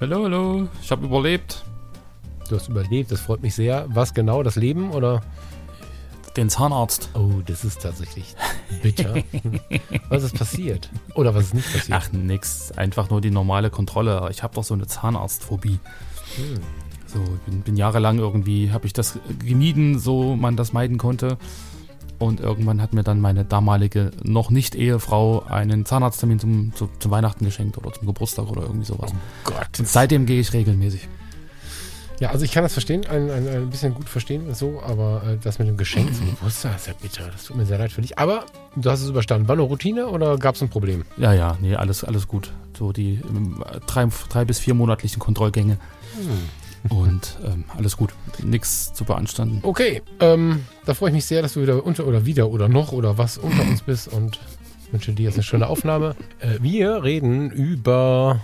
Hallo, hallo. Ich habe überlebt. Du hast überlebt, das freut mich sehr. Was genau, das Leben oder? Den Zahnarzt. Oh, das ist tatsächlich bitter. was ist passiert? Oder was ist nicht passiert? Ach, nix. Einfach nur die normale Kontrolle. Ich habe doch so eine Zahnarztphobie. Hm. So, bin, bin jahrelang irgendwie, habe ich das gemieden, so man das meiden konnte. Und irgendwann hat mir dann meine damalige noch nicht Ehefrau einen Zahnarzttermin zum, zu, zum Weihnachten geschenkt oder zum Geburtstag oder irgendwie sowas. Oh Gott. Und seitdem gehe ich regelmäßig. Ja, also ich kann das verstehen, ein, ein, ein bisschen gut verstehen, so, aber äh, das mit dem Geschenk zum Geburtstag ist ja bitter. Das tut mir sehr leid für dich. Aber du hast es überstanden. War eine Routine oder gab es ein Problem? Ja, ja, nee, alles, alles gut. So die ähm, drei, drei bis vier monatlichen Kontrollgänge. Hm. Und ähm, alles gut. Nichts zu beanstanden. Okay, ähm, da freue ich mich sehr, dass du wieder unter oder wieder oder noch oder was unter uns bist und wünsche dir jetzt eine schöne Aufnahme. Äh, wir reden über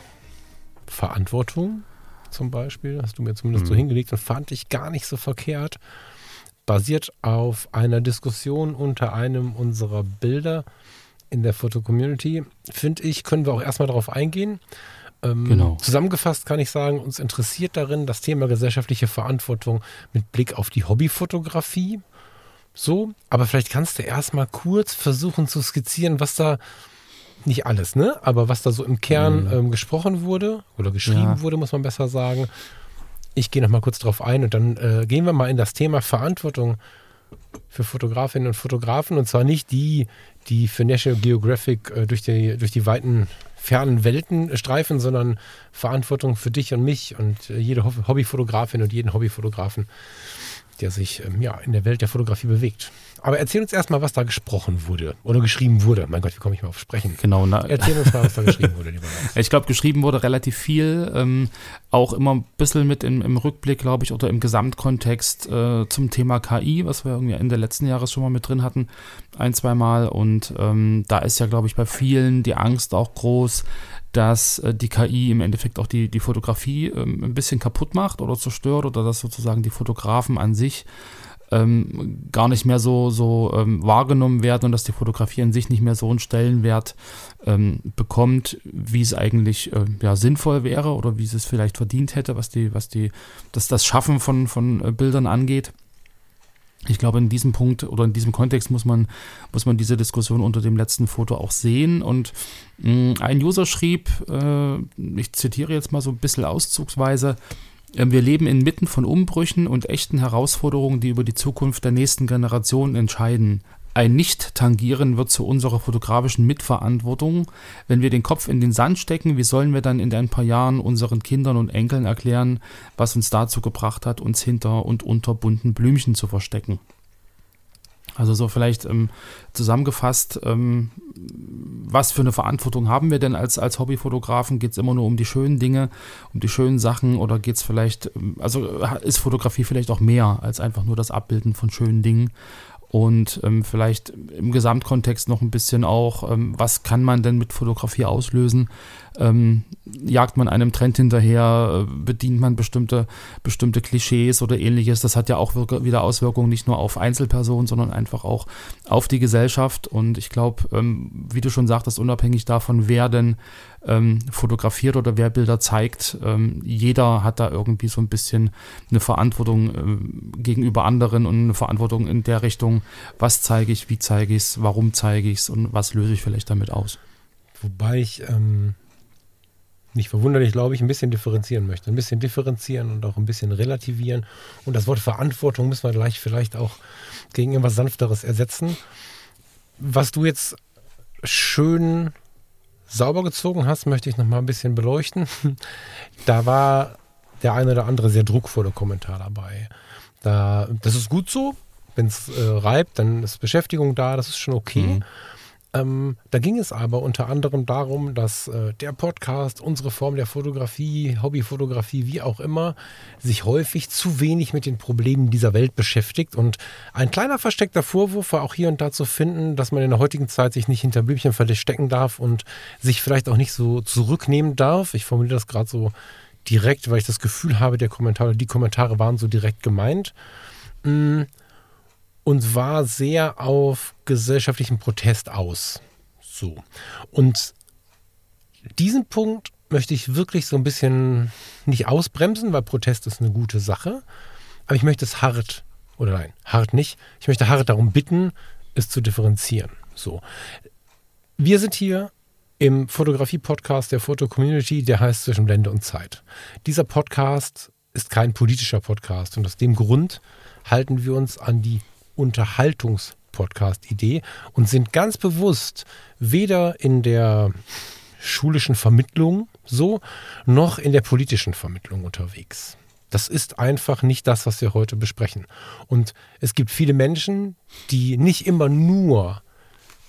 Verantwortung zum Beispiel, hast du mir zumindest mhm. so hingelegt und fand ich gar nicht so verkehrt. Basiert auf einer Diskussion unter einem unserer Bilder in der Foto-Community. Finde ich, können wir auch erstmal darauf eingehen. Ähm, genau. Zusammengefasst kann ich sagen, uns interessiert darin das Thema gesellschaftliche Verantwortung mit Blick auf die Hobbyfotografie. So, aber vielleicht kannst du erstmal kurz versuchen zu skizzieren, was da nicht alles, ne? Aber was da so im Kern mhm. ähm, gesprochen wurde oder geschrieben ja. wurde, muss man besser sagen. Ich gehe noch mal kurz drauf ein und dann äh, gehen wir mal in das Thema Verantwortung für Fotografinnen und Fotografen und zwar nicht die, die für National Geographic äh, durch, die, durch die weiten fernen Welten streifen, sondern Verantwortung für dich und mich und äh, jede Hobbyfotografin und jeden Hobbyfotografen, der sich ähm, ja, in der Welt der Fotografie bewegt. Aber erzähl uns erstmal, was da gesprochen wurde oder geschrieben wurde. Mein Gott, wie komme ich mal auf Sprechen? Genau. Na, erzähl uns mal, was da geschrieben wurde, lieber. Ich glaube, geschrieben wurde relativ viel. Ähm, auch immer ein bisschen mit im, im Rückblick, glaube ich, oder im Gesamtkontext äh, zum Thema KI, was wir irgendwie Ende letzten Jahres schon mal mit drin hatten, ein, zwei Mal. Und ähm, da ist ja, glaube ich, bei vielen die Angst auch groß, dass äh, die KI im Endeffekt auch die, die Fotografie ähm, ein bisschen kaputt macht oder zerstört oder dass sozusagen die Fotografen an sich ähm, gar nicht mehr so, so ähm, wahrgenommen werden und dass die Fotografie an sich nicht mehr so einen Stellenwert ähm, bekommt, wie es eigentlich äh, ja, sinnvoll wäre oder wie es es vielleicht verdient hätte, was die, was die, dass das Schaffen von, von äh, Bildern angeht. Ich glaube, in diesem Punkt oder in diesem Kontext muss man, muss man diese Diskussion unter dem letzten Foto auch sehen. Und mh, ein User schrieb, äh, ich zitiere jetzt mal so ein bisschen auszugsweise, wir leben inmitten von Umbrüchen und echten Herausforderungen, die über die Zukunft der nächsten Generation entscheiden. Ein Nicht-Tangieren wird zu unserer fotografischen Mitverantwortung. Wenn wir den Kopf in den Sand stecken, wie sollen wir dann in ein paar Jahren unseren Kindern und Enkeln erklären, was uns dazu gebracht hat, uns hinter und unter bunten Blümchen zu verstecken? Also so vielleicht ähm, zusammengefasst, ähm, was für eine Verantwortung haben wir denn als, als Hobbyfotografen? Geht es immer nur um die schönen Dinge, um die schönen Sachen oder geht es vielleicht, ähm, also ist Fotografie vielleicht auch mehr als einfach nur das Abbilden von schönen Dingen? Und ähm, vielleicht im Gesamtkontext noch ein bisschen auch, ähm, was kann man denn mit Fotografie auslösen? ähm, jagt man einem Trend hinterher, äh, bedient man bestimmte, bestimmte Klischees oder ähnliches. Das hat ja auch wieder Auswirkungen nicht nur auf Einzelpersonen, sondern einfach auch auf die Gesellschaft. Und ich glaube, ähm, wie du schon sagtest, unabhängig davon, wer denn ähm, fotografiert oder wer Bilder zeigt, ähm, jeder hat da irgendwie so ein bisschen eine Verantwortung ähm, gegenüber anderen und eine Verantwortung in der Richtung, was zeige ich, wie zeige ich es, warum zeige ich es und was löse ich vielleicht damit aus. Wobei ich ähm, nicht verwunderlich, glaube ich, ein bisschen differenzieren möchte. Ein bisschen differenzieren und auch ein bisschen relativieren. Und das Wort Verantwortung müssen wir gleich vielleicht auch gegen irgendwas Sanfteres ersetzen. Was du jetzt schön sauber gezogen hast, möchte ich noch mal ein bisschen beleuchten. Da war der eine oder andere sehr druckvolle Kommentar dabei. Da, das ist gut so. Wenn es äh, reibt, dann ist Beschäftigung da, das ist schon okay. Mhm. Ähm, da ging es aber unter anderem darum, dass äh, der Podcast, unsere Form der Fotografie, Hobbyfotografie, wie auch immer, sich häufig zu wenig mit den Problemen dieser Welt beschäftigt. Und ein kleiner versteckter Vorwurf war auch hier und da zu finden, dass man in der heutigen Zeit sich nicht hinter Blümchen verstecken darf und sich vielleicht auch nicht so zurücknehmen darf. Ich formuliere das gerade so direkt, weil ich das Gefühl habe, der Kommentar die Kommentare waren so direkt gemeint. Mm und war sehr auf gesellschaftlichen Protest aus. So. Und diesen Punkt möchte ich wirklich so ein bisschen nicht ausbremsen, weil Protest ist eine gute Sache. Aber ich möchte es hart, oder nein, hart nicht. Ich möchte hart darum bitten, es zu differenzieren. So. Wir sind hier im Fotografie-Podcast der Foto-Community, der heißt Zwischen Blende und Zeit. Dieser Podcast ist kein politischer Podcast und aus dem Grund halten wir uns an die Unterhaltungspodcast-Idee und sind ganz bewusst weder in der schulischen Vermittlung so, noch in der politischen Vermittlung unterwegs. Das ist einfach nicht das, was wir heute besprechen. Und es gibt viele Menschen, die nicht immer nur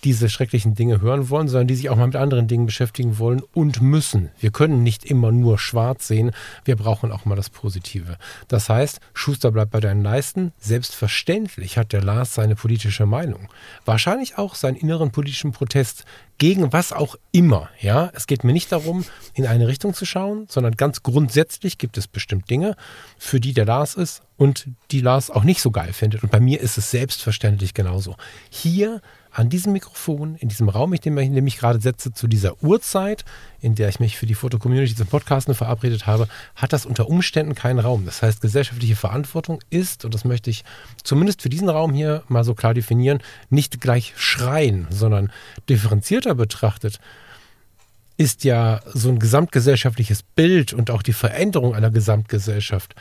diese schrecklichen Dinge hören wollen, sondern die sich auch mal mit anderen Dingen beschäftigen wollen und müssen. Wir können nicht immer nur schwarz sehen, wir brauchen auch mal das Positive. Das heißt, Schuster bleibt bei deinen Leisten. Selbstverständlich hat der Lars seine politische Meinung. Wahrscheinlich auch seinen inneren politischen Protest gegen was auch immer. Ja, es geht mir nicht darum, in eine Richtung zu schauen, sondern ganz grundsätzlich gibt es bestimmt Dinge, für die der Lars ist und die Lars auch nicht so geil findet. Und bei mir ist es selbstverständlich genauso. Hier an diesem Mikrofon, in diesem Raum, in dem ich mich gerade setze, zu dieser Uhrzeit, in der ich mich für die Foto-Community zum Podcasten verabredet habe, hat das unter Umständen keinen Raum. Das heißt, gesellschaftliche Verantwortung ist, und das möchte ich zumindest für diesen Raum hier mal so klar definieren, nicht gleich schreien, sondern differenzierter betrachtet, ist ja so ein gesamtgesellschaftliches Bild und auch die Veränderung einer Gesamtgesellschaft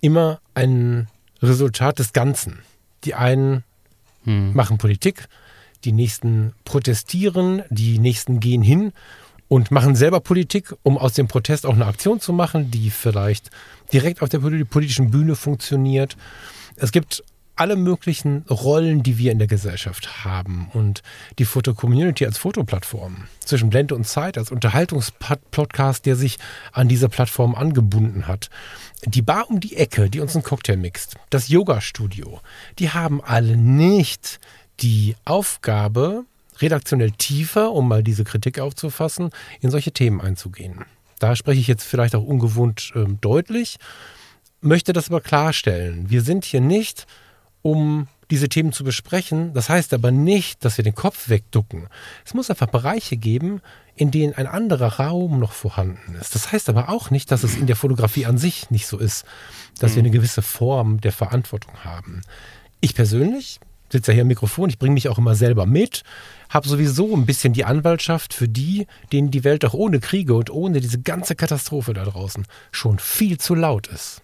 immer ein Resultat des Ganzen. Die einen hm. machen Politik, die nächsten protestieren, die nächsten gehen hin und machen selber Politik, um aus dem Protest auch eine Aktion zu machen, die vielleicht direkt auf der politischen Bühne funktioniert. Es gibt alle möglichen Rollen, die wir in der Gesellschaft haben. Und die Foto-Community als Fotoplattform zwischen Blende und Zeit, als Unterhaltungspodcast, der sich an diese Plattform angebunden hat. Die Bar um die Ecke, die uns einen Cocktail mixt, das Yoga-Studio, die haben alle nicht die Aufgabe, redaktionell tiefer, um mal diese Kritik aufzufassen, in solche Themen einzugehen. Da spreche ich jetzt vielleicht auch ungewohnt äh, deutlich, möchte das aber klarstellen. Wir sind hier nicht, um diese Themen zu besprechen. Das heißt aber nicht, dass wir den Kopf wegducken. Es muss einfach Bereiche geben, in denen ein anderer Raum noch vorhanden ist. Das heißt aber auch nicht, dass es in der Fotografie an sich nicht so ist, dass wir eine gewisse Form der Verantwortung haben. Ich persönlich sitze ja hier am Mikrofon, ich bringe mich auch immer selber mit, habe sowieso ein bisschen die Anwaltschaft für die, denen die Welt auch ohne Kriege und ohne diese ganze Katastrophe da draußen schon viel zu laut ist.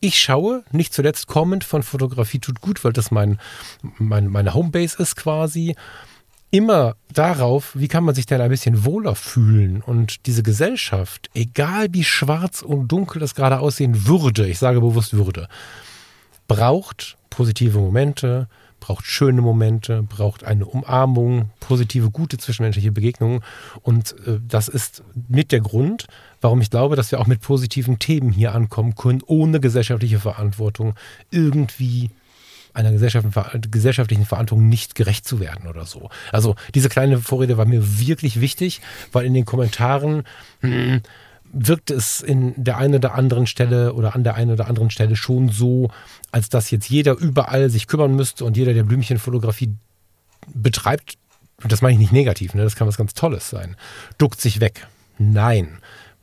Ich schaue, nicht zuletzt kommend von Fotografie tut gut, weil das mein, mein, meine Homebase ist quasi, immer darauf, wie kann man sich denn ein bisschen wohler fühlen und diese Gesellschaft, egal wie schwarz und dunkel es gerade aussehen würde, ich sage bewusst würde, braucht positive Momente, braucht schöne Momente, braucht eine Umarmung, positive, gute zwischenmenschliche Begegnungen. Und äh, das ist mit der Grund, warum ich glaube, dass wir auch mit positiven Themen hier ankommen können, ohne gesellschaftliche Verantwortung irgendwie einer gesellschaftlichen Verantwortung nicht gerecht zu werden oder so. Also diese kleine Vorrede war mir wirklich wichtig, weil in den Kommentaren mh, hm, wirkt es in der einen oder anderen Stelle oder an der einen oder anderen Stelle schon so, als dass jetzt jeder überall sich kümmern müsste und jeder, der Blümchenfotografie betreibt, das meine ich nicht negativ, ne, das kann was ganz Tolles sein, duckt sich weg. Nein,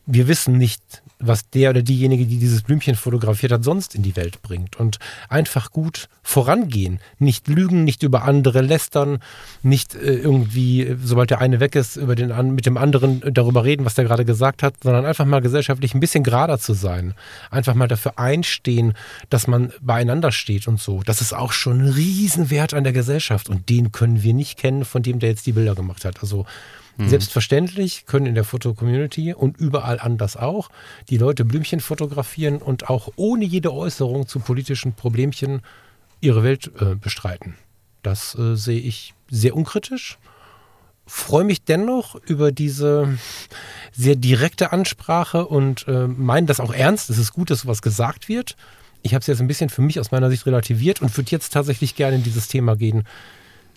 wir wissen nicht, was der oder diejenige, die dieses Blümchen fotografiert hat, sonst in die Welt bringt. Und einfach gut vorangehen. Nicht lügen, nicht über andere lästern, nicht äh, irgendwie, sobald der eine weg ist, über den, mit dem anderen darüber reden, was der gerade gesagt hat, sondern einfach mal gesellschaftlich ein bisschen gerader zu sein. Einfach mal dafür einstehen, dass man beieinander steht und so. Das ist auch schon ein Riesenwert an der Gesellschaft. Und den können wir nicht kennen, von dem der jetzt die Bilder gemacht hat. Also Mhm. Selbstverständlich können in der Foto-Community und überall anders auch die Leute Blümchen fotografieren und auch ohne jede Äußerung zu politischen Problemchen ihre Welt äh, bestreiten. Das äh, sehe ich sehr unkritisch. freue mich dennoch über diese sehr direkte Ansprache und äh, meine das auch ernst. Es ist gut, dass sowas gesagt wird. Ich habe es jetzt ein bisschen für mich aus meiner Sicht relativiert und würde jetzt tatsächlich gerne in dieses Thema gehen.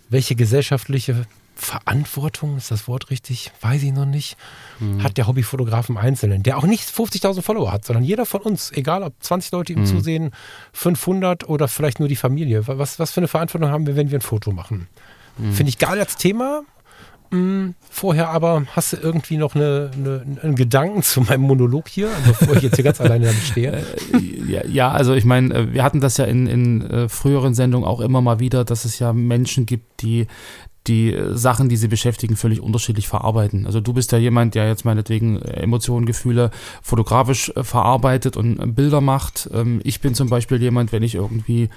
Welche gesellschaftliche Verantwortung, ist das Wort richtig? Weiß ich noch nicht. Mhm. Hat der Hobbyfotograf im Einzelnen, der auch nicht 50.000 Follower hat, sondern jeder von uns, egal ob 20 Leute ihm mhm. zusehen, 500 oder vielleicht nur die Familie. Was, was für eine Verantwortung haben wir, wenn wir ein Foto machen? Mhm. Finde ich geil als Thema. Hm, vorher aber hast du irgendwie noch eine, eine, einen Gedanken zu meinem Monolog hier, bevor ich jetzt hier ganz alleine damit stehe? Äh, ja, also ich meine, äh, wir hatten das ja in, in äh, früheren Sendungen auch immer mal wieder, dass es ja Menschen gibt, die die äh, Sachen, die sie beschäftigen, völlig unterschiedlich verarbeiten. Also du bist ja jemand, der jetzt meinetwegen äh, Emotionen, Gefühle fotografisch äh, verarbeitet und Bilder macht. Ähm, ich bin zum Beispiel jemand, wenn ich irgendwie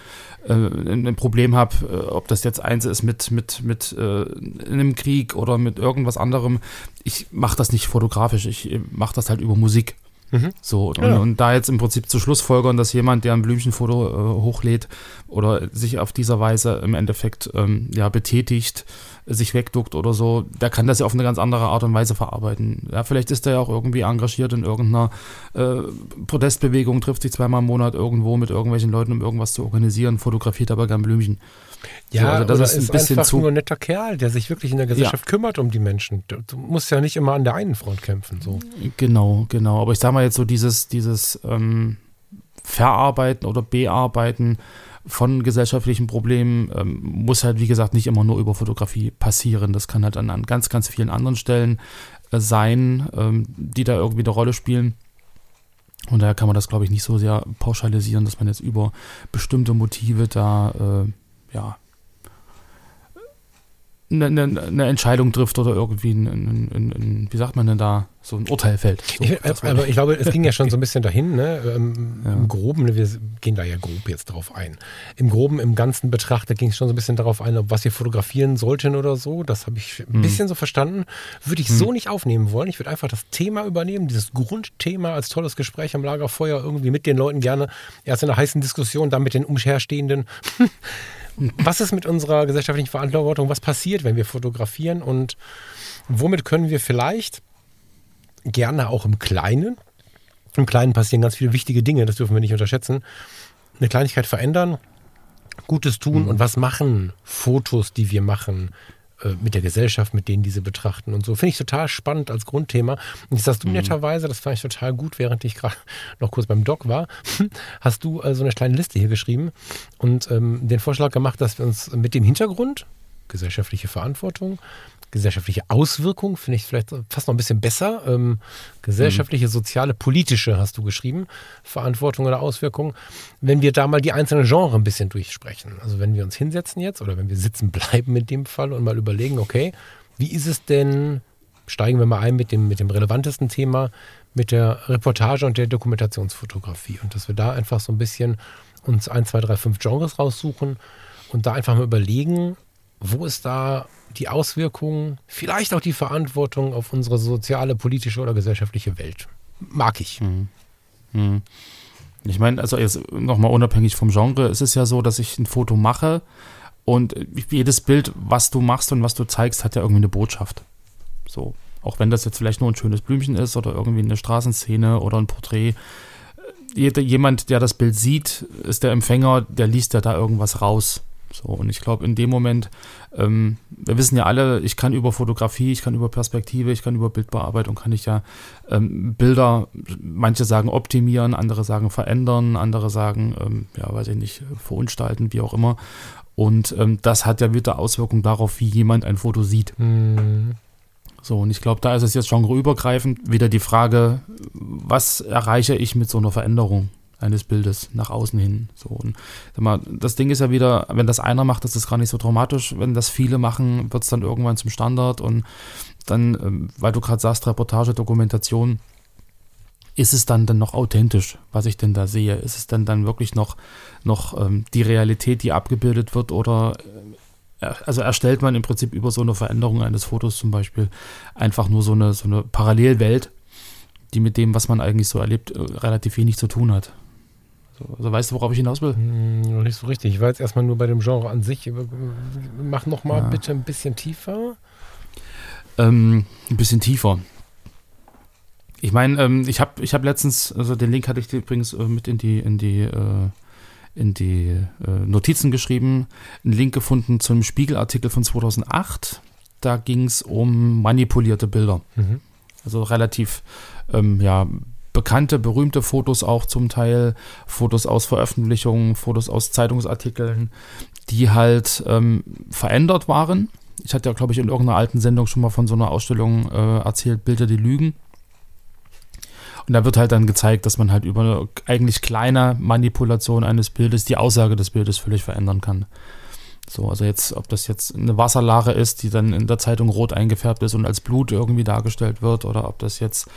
ein Problem habe, ob das jetzt eins ist mit, mit, mit einem Krieg oder mit irgendwas anderem, ich mache das nicht fotografisch, ich mache das halt über Musik. Mhm. So, und, ja. und, da jetzt im Prinzip zu Schlussfolgern, dass jemand, der ein Blümchenfoto äh, hochlädt oder sich auf dieser Weise im Endeffekt ähm, ja, betätigt, sich wegduckt oder so, der kann das ja auf eine ganz andere Art und Weise verarbeiten. Ja, vielleicht ist er ja auch irgendwie engagiert in irgendeiner äh, Protestbewegung, trifft sich zweimal im Monat irgendwo mit irgendwelchen Leuten, um irgendwas zu organisieren, fotografiert aber gern Blümchen. Ja, so, also das ist, ein ist bisschen einfach zu nur ein netter Kerl, der sich wirklich in der Gesellschaft ja. kümmert um die Menschen. Du, du, musst ja nicht immer an der einen Front kämpfen. So. Genau, genau. Aber ich sag mal jetzt so dieses, dieses ähm, Verarbeiten oder Bearbeiten von gesellschaftlichen Problemen ähm, muss halt, wie gesagt, nicht immer nur über Fotografie passieren. Das kann halt an, an ganz, ganz vielen anderen Stellen äh, sein, ähm, die da irgendwie eine Rolle spielen. Und daher kann man das, glaube ich, nicht so sehr pauschalisieren, dass man jetzt über bestimmte Motive da äh, ja, eine, eine, eine, Entscheidung trifft oder irgendwie ein, ein, ein, wie sagt man denn da, so ein Urteil fällt. So, ich, aber ich glaube, es ging ja schon so ein bisschen dahin, ne? Ähm, ja. Im Groben, wir gehen da ja grob jetzt drauf ein. Im Groben, im Ganzen betrachtet ging es schon so ein bisschen darauf ein, ob was wir fotografieren sollten oder so. Das habe ich ein mhm. bisschen so verstanden. Würde ich mhm. so nicht aufnehmen wollen. Ich würde einfach das Thema übernehmen, dieses Grundthema als tolles Gespräch am Lagerfeuer irgendwie mit den Leuten gerne erst in einer heißen Diskussion, dann mit den umherstehenden. was ist mit unserer gesellschaftlichen Verantwortung? Was passiert, wenn wir fotografieren? Und womit können wir vielleicht gerne auch im Kleinen, im Kleinen passieren ganz viele wichtige Dinge, das dürfen wir nicht unterschätzen, eine Kleinigkeit verändern, Gutes tun mhm. und was machen Fotos, die wir machen, mit der Gesellschaft, mit denen diese betrachten und so. Finde ich total spannend als Grundthema. Und jetzt hast du mhm. netterweise, das fand ich total gut, während ich gerade noch kurz beim Doc war, hast du äh, so eine kleine Liste hier geschrieben und ähm, den Vorschlag gemacht, dass wir uns mit dem Hintergrund, gesellschaftliche Verantwortung, gesellschaftliche Auswirkung, finde ich vielleicht fast noch ein bisschen besser. Ähm, gesellschaftliche, mhm. soziale, politische hast du geschrieben, Verantwortung oder Auswirkung. Wenn wir da mal die einzelnen Genres ein bisschen durchsprechen. Also wenn wir uns hinsetzen jetzt oder wenn wir sitzen bleiben in dem Fall und mal überlegen, okay, wie ist es denn, steigen wir mal ein mit dem, mit dem relevantesten Thema, mit der Reportage und der Dokumentationsfotografie. Und dass wir da einfach so ein bisschen uns ein, zwei, drei, fünf Genres raussuchen und da einfach mal überlegen, wo ist da die Auswirkungen, vielleicht auch die Verantwortung auf unsere soziale, politische oder gesellschaftliche Welt. Mag ich. Mhm. Mhm. Ich meine, also jetzt nochmal unabhängig vom Genre, es ist ja so, dass ich ein Foto mache und jedes Bild, was du machst und was du zeigst, hat ja irgendwie eine Botschaft. So. Auch wenn das jetzt vielleicht nur ein schönes Blümchen ist oder irgendwie eine Straßenszene oder ein Porträt. Jemand, der das Bild sieht, ist der Empfänger, der liest ja da irgendwas raus. So, und ich glaube, in dem Moment, ähm, wir wissen ja alle, ich kann über Fotografie, ich kann über Perspektive, ich kann über Bildbearbeitung, kann ich ja ähm, Bilder, manche sagen optimieren, andere sagen verändern, andere sagen, ähm, ja, weiß ich nicht, verunstalten, wie auch immer. Und ähm, das hat ja wieder Auswirkungen darauf, wie jemand ein Foto sieht. Mhm. So, und ich glaube, da ist es jetzt genreübergreifend wieder die Frage, was erreiche ich mit so einer Veränderung? Eines Bildes nach außen hin. So, und sag mal, das Ding ist ja wieder, wenn das einer macht, ist das gar nicht so dramatisch. Wenn das viele machen, wird es dann irgendwann zum Standard und dann, ähm, weil du gerade sagst, Reportage, Dokumentation, ist es dann dann noch authentisch, was ich denn da sehe? Ist es dann dann wirklich noch, noch ähm, die Realität, die abgebildet wird oder äh, also erstellt man im Prinzip über so eine Veränderung eines Fotos zum Beispiel einfach nur so eine, so eine Parallelwelt, die mit dem, was man eigentlich so erlebt, äh, relativ wenig zu tun hat. Also weißt du, worauf ich hinaus will? Hm, nicht so richtig. Ich war jetzt erstmal nur bei dem Genre an sich. Mach noch mal ja. bitte ein bisschen tiefer. ähm, ein bisschen tiefer. Ich meine, ähm, ich habe ich hab letztens, also den Link hatte ich übrigens äh, mit in die, in die, äh, in die äh, Notizen geschrieben, einen Link gefunden zu einem Spiegelartikel von 2008. Da ging es um manipulierte Bilder. Mhm. Also relativ, ähm, ja, bekannte, berühmte Fotos auch zum Teil, Fotos aus Veröffentlichungen, Fotos aus Zeitungsartikeln, die halt ähm, verändert waren. Ich hatte ja, glaube ich, in irgendeiner alten Sendung schon mal von so einer Ausstellung äh, erzählt, Bilder, die lügen. Und da wird halt dann gezeigt, dass man halt über eine eigentlich kleine Manipulation eines Bildes die Aussage des Bildes völlig verändern kann. So, also jetzt, ob das jetzt eine Wasserlache ist, die dann in der Zeitung rot eingefärbt ist und als Blut irgendwie dargestellt wird, oder ob das jetzt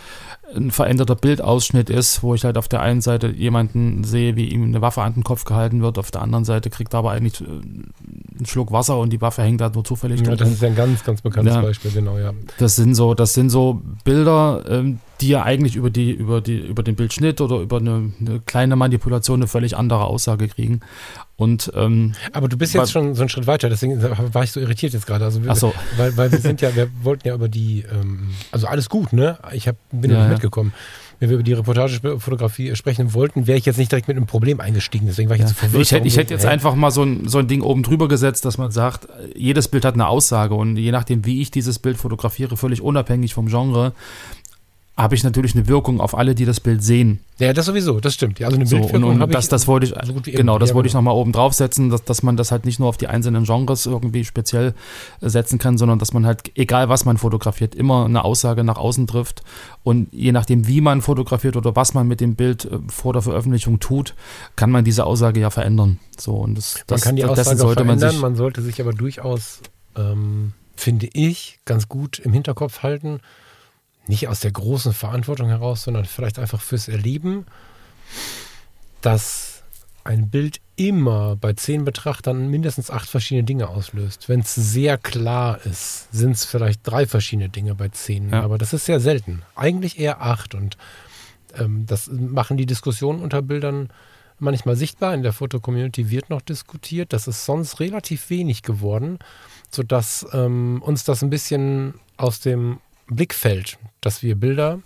ein veränderter Bildausschnitt ist, wo ich halt auf der einen Seite jemanden sehe, wie ihm eine Waffe an den Kopf gehalten wird, auf der anderen Seite kriegt er aber eigentlich äh, einen Schluck Wasser und die Waffe hängt da nur zufällig ja, Das ist ein ganz, ganz bekanntes ja, Beispiel, genau, ja. Das sind so, das sind so Bilder, ähm, die ja eigentlich über die, über die, über den Bildschnitt oder über eine, eine kleine Manipulation eine völlig andere Aussage kriegen. Und, ähm, Aber du bist jetzt schon so einen Schritt weiter, deswegen war ich so irritiert jetzt gerade. Also, wir, so. weil, weil wir sind ja, wir wollten ja über die, ähm, also alles gut, ne? Ich hab, bin ja, nicht ja. mitgekommen. Wenn wir über die Reportagefotografie sprechen wollten, wäre ich jetzt nicht direkt mit einem Problem eingestiegen. Deswegen war ich ja. jetzt so verwirrt. Ich hätte, ich hätte jetzt einfach mal so ein, so ein Ding oben drüber gesetzt, dass man sagt, jedes Bild hat eine Aussage und je nachdem, wie ich dieses Bild fotografiere, völlig unabhängig vom Genre, habe ich natürlich eine Wirkung auf alle, die das Bild sehen. Ja, das sowieso, das stimmt. Ja, also eine so, und, und das, das wollte ich, so genau, das wollte ich nochmal oben draufsetzen, dass, dass man das halt nicht nur auf die einzelnen Genres irgendwie speziell setzen kann, sondern dass man halt, egal was man fotografiert, immer eine Aussage nach außen trifft. Und je nachdem, wie man fotografiert oder was man mit dem Bild äh, vor der Veröffentlichung tut, kann man diese Aussage ja verändern. So, und das, man kann die Aussage sollte verändern, man, sich, man sollte sich aber durchaus, ähm, finde ich, ganz gut im Hinterkopf halten, nicht aus der großen Verantwortung heraus, sondern vielleicht einfach fürs Erleben, dass ein Bild immer bei zehn Betrachtern mindestens acht verschiedene Dinge auslöst. Wenn es sehr klar ist, sind es vielleicht drei verschiedene Dinge bei zehn, ja. aber das ist sehr selten. Eigentlich eher acht und ähm, das machen die Diskussionen unter Bildern manchmal sichtbar. In der Foto-Community wird noch diskutiert. Das ist sonst relativ wenig geworden, sodass ähm, uns das ein bisschen aus dem Blickfeld, dass wir Bilder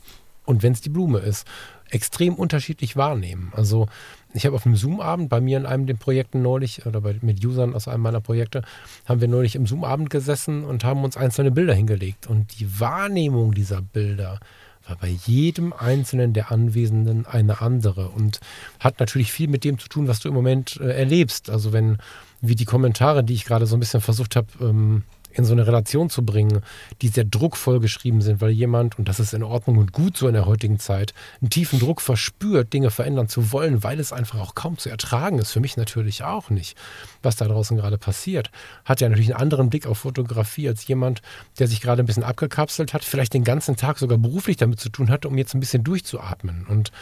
und wenn es die Blume ist, extrem unterschiedlich wahrnehmen. Also ich habe auf einem Zoom-Abend bei mir in einem der Projekten neulich oder bei, mit Usern aus einem meiner Projekte haben wir neulich im Zoom-Abend gesessen und haben uns einzelne Bilder hingelegt und die Wahrnehmung dieser Bilder war bei jedem einzelnen der Anwesenden eine andere und hat natürlich viel mit dem zu tun, was du im Moment äh, erlebst. Also wenn wie die Kommentare, die ich gerade so ein bisschen versucht habe ähm, in so eine Relation zu bringen, die sehr druckvoll geschrieben sind, weil jemand, und das ist in Ordnung und gut so in der heutigen Zeit, einen tiefen Druck verspürt, Dinge verändern zu wollen, weil es einfach auch kaum zu ertragen ist. Für mich natürlich auch nicht, was da draußen gerade passiert. Hat ja natürlich einen anderen Blick auf Fotografie als jemand, der sich gerade ein bisschen abgekapselt hat, vielleicht den ganzen Tag sogar beruflich damit zu tun hatte, um jetzt ein bisschen durchzuatmen. Und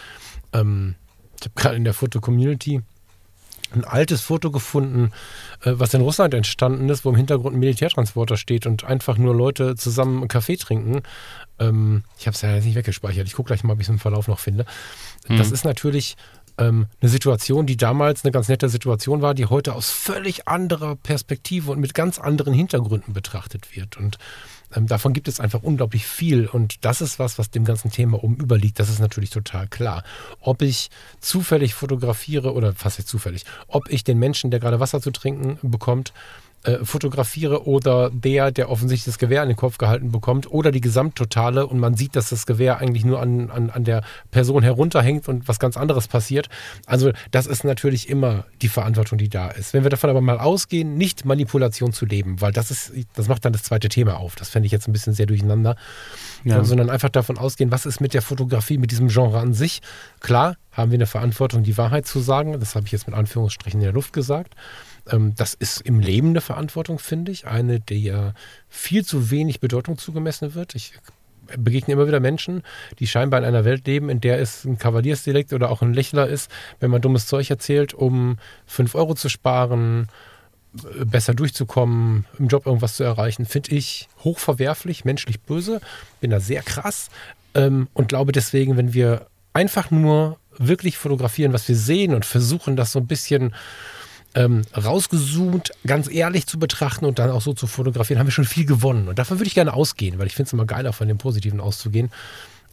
ähm, ich habe gerade in der Foto-Community ein altes Foto gefunden, äh, was in Russland entstanden ist, wo im Hintergrund ein Militärtransporter steht und einfach nur Leute zusammen einen Kaffee trinken. Ähm, ich habe es ja jetzt nicht weggespeichert. Ich gucke gleich mal, ob ich es im Verlauf noch finde. Mhm. Das ist natürlich ähm, eine Situation, die damals eine ganz nette Situation war, die heute aus völlig anderer Perspektive und mit ganz anderen Hintergründen betrachtet wird. Und ähm, davon gibt es einfach unglaublich viel und das ist was, was dem ganzen Thema oben überliegt. Das ist natürlich total klar. Ob ich zufällig fotografiere oder fast jetzt zufällig, ob ich den Menschen, der gerade Wasser zu trinken bekommt, äh, fotografiere oder der, der offensichtlich das Gewehr an den Kopf gehalten bekommt oder die Gesamttotale und man sieht, dass das Gewehr eigentlich nur an, an, an der Person herunterhängt und was ganz anderes passiert. Also das ist natürlich immer die Verantwortung, die da ist. Wenn wir davon aber mal ausgehen, nicht Manipulation zu leben, weil das ist, das macht dann das zweite Thema auf. Das fände ich jetzt ein bisschen sehr durcheinander. Ja. Sondern einfach davon ausgehen, was ist mit der Fotografie, mit diesem Genre an sich. Klar, haben wir eine Verantwortung, die Wahrheit zu sagen. Das habe ich jetzt mit Anführungsstrichen in der Luft gesagt. Ähm, das ist im Leben eine Verantwortung, finde ich. Eine, der viel zu wenig Bedeutung zugemessen wird. Ich begegne immer wieder Menschen, die scheinbar in einer Welt leben, in der es ein Kavaliersdelikt oder auch ein Lächler ist, wenn man dummes Zeug erzählt, um 5 Euro zu sparen, besser durchzukommen, im Job irgendwas zu erreichen, finde ich hochverwerflich, menschlich böse, bin da sehr krass ähm, und glaube deswegen, wenn wir einfach nur wirklich fotografieren, was wir sehen und versuchen, das so ein bisschen ähm, rausgezoomt, ganz ehrlich zu betrachten und dann auch so zu fotografieren, haben wir schon viel gewonnen. Und davon würde ich gerne ausgehen, weil ich finde es immer geiler, von dem Positiven auszugehen.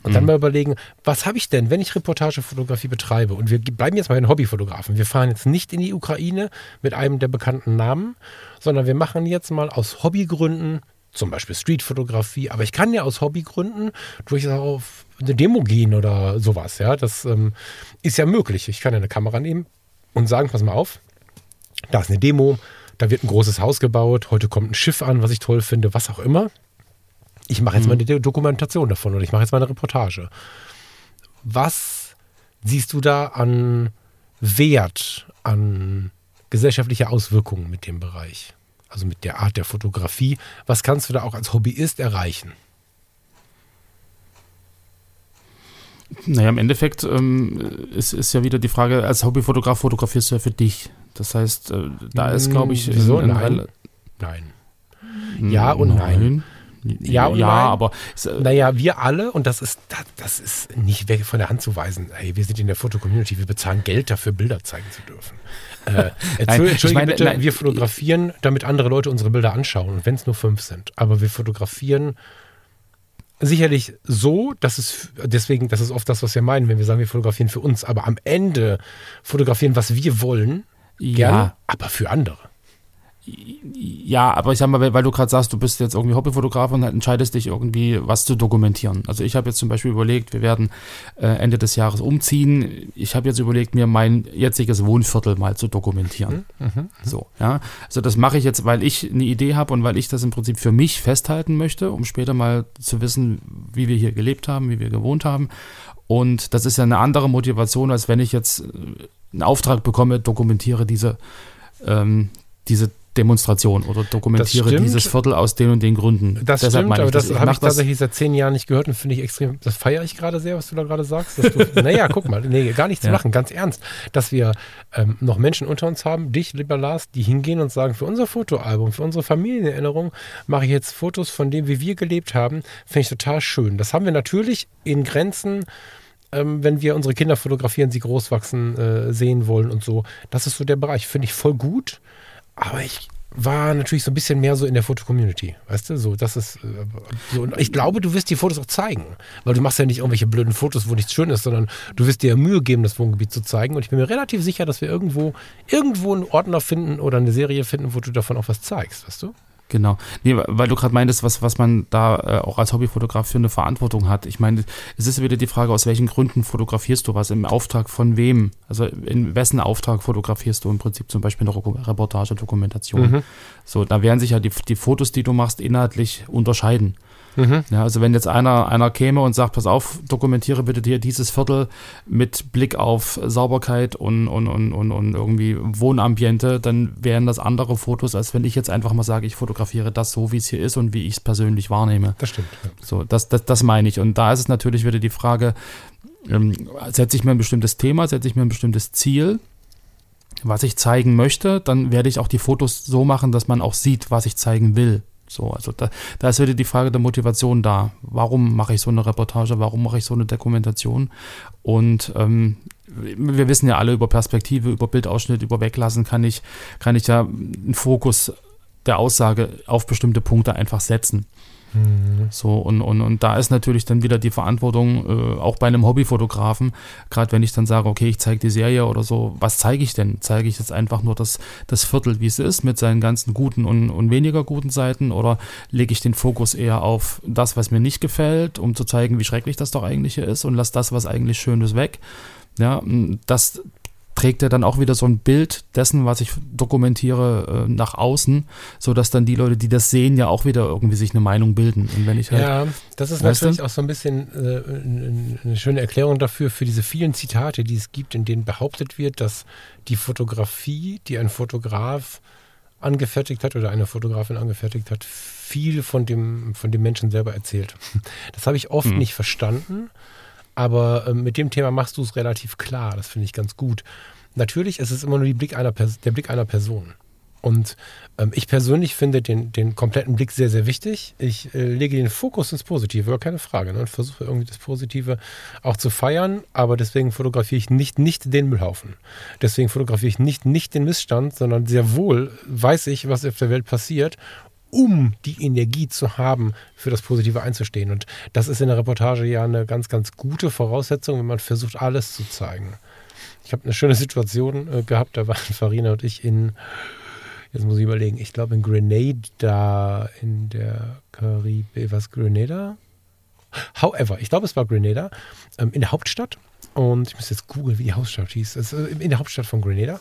Und dann mal überlegen, was habe ich denn, wenn ich Reportagefotografie betreibe? Und wir bleiben jetzt mal in Hobbyfotografen. Wir fahren jetzt nicht in die Ukraine mit einem der bekannten Namen, sondern wir machen jetzt mal aus Hobbygründen zum Beispiel Streetfotografie, aber ich kann ja aus Hobbygründen durchaus auf eine Demo gehen oder sowas. Ja, das ähm, ist ja möglich. Ich kann ja eine Kamera nehmen und sagen, pass mal auf, da ist eine Demo, da wird ein großes Haus gebaut, heute kommt ein Schiff an, was ich toll finde, was auch immer. Ich mache jetzt mal eine Dokumentation davon oder ich mache jetzt mal eine Reportage. Was siehst du da an Wert, an gesellschaftlicher Auswirkungen mit dem Bereich? Also mit der Art der Fotografie. Was kannst du da auch als Hobbyist erreichen? Naja, im Endeffekt ähm, ist, ist ja wieder die Frage, als Hobbyfotograf fotografierst du ja für dich. Das heißt, äh, da ist, glaube ich, Wieso? In, in nein. nein. Ja und nein. nein. Ja, und ja nein. aber. Äh, naja, wir alle, und das ist, das, das, ist nicht weg von der Hand zu weisen. Hey, wir sind in der Fotocommunity, wir bezahlen Geld dafür, Bilder zeigen zu dürfen. Äh, Entschuldige meine, bitte, nein, wir fotografieren, damit andere Leute unsere Bilder anschauen, und wenn es nur fünf sind. Aber wir fotografieren sicherlich so, dass es deswegen, das ist oft das, was wir meinen, wenn wir sagen, wir fotografieren für uns, aber am Ende fotografieren, was wir wollen, ja. gerne, aber für andere. Ja, aber ich sag mal, weil du gerade sagst, du bist jetzt irgendwie Hobbyfotograf und entscheidest dich irgendwie, was zu dokumentieren. Also ich habe jetzt zum Beispiel überlegt, wir werden äh, Ende des Jahres umziehen. Ich habe jetzt überlegt, mir mein jetziges Wohnviertel mal zu dokumentieren. Mhm, mh, mh. So, ja. Also das mache ich jetzt, weil ich eine Idee habe und weil ich das im Prinzip für mich festhalten möchte, um später mal zu wissen, wie wir hier gelebt haben, wie wir gewohnt haben. Und das ist ja eine andere Motivation, als wenn ich jetzt äh, einen Auftrag bekomme, dokumentiere diese, ähm, diese Demonstration oder dokumentiere dieses Viertel aus den und den Gründen. Das Deshalb stimmt, aber das, das habe ich tatsächlich seit zehn Jahren nicht gehört und finde ich extrem, das feiere ich gerade sehr, was du da gerade sagst. Du, naja, guck mal, nee, gar nicht zu ja. lachen, ganz ernst, dass wir ähm, noch Menschen unter uns haben, dich, lieber Lars, die hingehen und sagen, für unser Fotoalbum, für unsere Familienerinnerung mache ich jetzt Fotos von dem, wie wir gelebt haben, finde ich total schön. Das haben wir natürlich in Grenzen ähm, wenn wir unsere Kinder fotografieren, sie groß wachsen äh, sehen wollen und so. Das ist so der Bereich, finde ich voll gut. Aber ich war natürlich so ein bisschen mehr so in der Foto-Community, weißt du, so, das ist äh, so, und ich glaube, du wirst die Fotos auch zeigen, weil du machst ja nicht irgendwelche blöden Fotos, wo nichts schön ist, sondern du wirst dir ja Mühe geben, das Wohngebiet zu zeigen und ich bin mir relativ sicher, dass wir irgendwo, irgendwo einen Ordner finden oder eine Serie finden, wo du davon auch was zeigst, weißt du? Genau. Nee, weil du gerade meintest, was, was man da äh, auch als Hobbyfotograf für eine Verantwortung hat. Ich meine, es ist wieder die Frage, aus welchen Gründen fotografierst du was? Im Auftrag von wem? Also in wessen Auftrag fotografierst du im Prinzip zum Beispiel eine Reportage, Dokumentation? Mhm. So, da werden sich ja die, die Fotos, die du machst, inhaltlich unterscheiden. Mhm. Ja, also wenn jetzt einer, einer käme und sagt, pass auf, dokumentiere bitte dir dieses Viertel mit Blick auf Sauberkeit und, und, und, und, und irgendwie Wohnambiente, dann wären das andere Fotos, als wenn ich jetzt einfach mal sage, ich fotografiere das so, wie es hier ist und wie ich es persönlich wahrnehme. Das stimmt. Ja. So, das, das, das meine ich. Und da ist es natürlich wieder die Frage, ähm, setze ich mir ein bestimmtes Thema, setze ich mir ein bestimmtes Ziel, was ich zeigen möchte, dann werde ich auch die Fotos so machen, dass man auch sieht, was ich zeigen will. So, also da, da ist wieder die Frage der Motivation da. Warum mache ich so eine Reportage? Warum mache ich so eine Dokumentation? Und ähm, wir wissen ja alle über Perspektive, über Bildausschnitt, über Weglassen kann ich, kann ich ja einen Fokus der Aussage auf bestimmte Punkte einfach setzen. Mhm. So, und, und, und da ist natürlich dann wieder die Verantwortung, äh, auch bei einem Hobbyfotografen, gerade wenn ich dann sage, okay, ich zeige die Serie oder so, was zeige ich denn? Zeige ich jetzt einfach nur das, das Viertel, wie es ist, mit seinen ganzen guten und, und weniger guten Seiten oder lege ich den Fokus eher auf das, was mir nicht gefällt, um zu zeigen, wie schrecklich das doch eigentlich hier ist und lass das, was eigentlich schön ist, weg? Ja, das trägt er dann auch wieder so ein Bild dessen, was ich dokumentiere, äh, nach außen, sodass dann die Leute, die das sehen, ja auch wieder irgendwie sich eine Meinung bilden. Und wenn ich halt, ja, das ist natürlich du? auch so ein bisschen äh, eine schöne Erklärung dafür, für diese vielen Zitate, die es gibt, in denen behauptet wird, dass die Fotografie, die ein Fotograf angefertigt hat oder eine Fotografin angefertigt hat, viel von dem, von dem Menschen selber erzählt. Das habe ich oft mhm. nicht verstanden. Aber äh, mit dem Thema machst du es relativ klar. Das finde ich ganz gut. Natürlich ist es immer nur Blick der Blick einer Person. Und ähm, ich persönlich finde den, den kompletten Blick sehr, sehr wichtig. Ich äh, lege den Fokus ins Positive, aber keine Frage. Ne? Und versuche irgendwie das Positive auch zu feiern. Aber deswegen fotografiere ich nicht, nicht den Müllhaufen. Deswegen fotografiere ich nicht, nicht den Missstand, sondern sehr wohl weiß ich, was auf der Welt passiert um die Energie zu haben, für das Positive einzustehen. Und das ist in der Reportage ja eine ganz, ganz gute Voraussetzung, wenn man versucht, alles zu zeigen. Ich habe eine schöne Situation äh, gehabt, da waren Farina und ich in Jetzt muss ich überlegen. Ich glaube in Grenada, in der Karibik, was Grenada? However, ich glaube, es war Grenada, ähm, in der Hauptstadt. Und ich muss jetzt googeln, wie die Hauptstadt hieß. Es, äh, in der Hauptstadt von Grenada.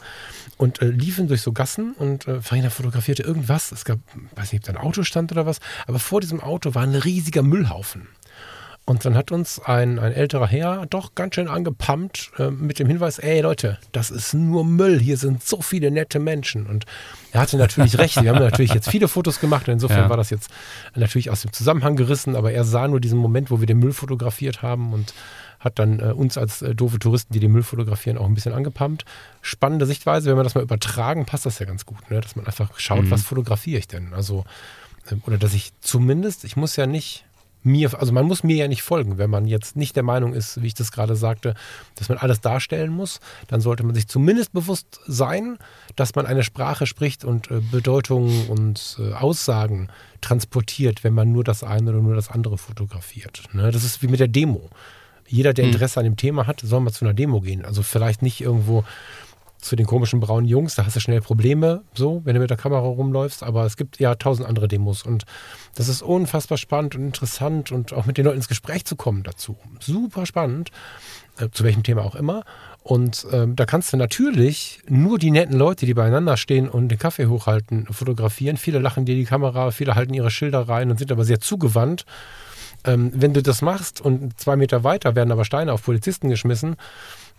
Und äh, liefen durch so Gassen und äh, Farina fotografierte irgendwas. Es gab, weiß nicht, ob da ein Auto stand oder was. Aber vor diesem Auto war ein riesiger Müllhaufen. Und dann hat uns ein, ein älterer Herr doch ganz schön angepumpt äh, mit dem Hinweis, ey Leute, das ist nur Müll, hier sind so viele nette Menschen. Und er hatte natürlich recht, wir haben natürlich jetzt viele Fotos gemacht und insofern ja. war das jetzt natürlich aus dem Zusammenhang gerissen, aber er sah nur diesen Moment, wo wir den Müll fotografiert haben und hat dann äh, uns als äh, doofe Touristen, die den Müll fotografieren, auch ein bisschen angepumpt. Spannende Sichtweise, wenn wir das mal übertragen, passt das ja ganz gut, ne? dass man einfach schaut, mhm. was fotografiere ich denn? Also, äh, oder dass ich zumindest, ich muss ja nicht mir, also man muss mir ja nicht folgen, wenn man jetzt nicht der Meinung ist, wie ich das gerade sagte, dass man alles darstellen muss, dann sollte man sich zumindest bewusst sein, dass man eine Sprache spricht und äh, Bedeutungen und äh, Aussagen transportiert, wenn man nur das eine oder nur das andere fotografiert. Ne? Das ist wie mit der Demo. Jeder, der hm. Interesse an dem Thema hat, soll mal zu einer Demo gehen. Also vielleicht nicht irgendwo zu den komischen braunen Jungs, da hast du schnell Probleme, so, wenn du mit der Kamera rumläufst, aber es gibt ja tausend andere Demos und das ist unfassbar spannend und interessant und auch mit den Leuten ins Gespräch zu kommen dazu. Super spannend, äh, zu welchem Thema auch immer. Und ähm, da kannst du natürlich nur die netten Leute, die beieinander stehen und den Kaffee hochhalten, fotografieren. Viele lachen dir die Kamera, viele halten ihre Schilder rein und sind aber sehr zugewandt. Ähm, wenn du das machst und zwei Meter weiter werden aber Steine auf Polizisten geschmissen,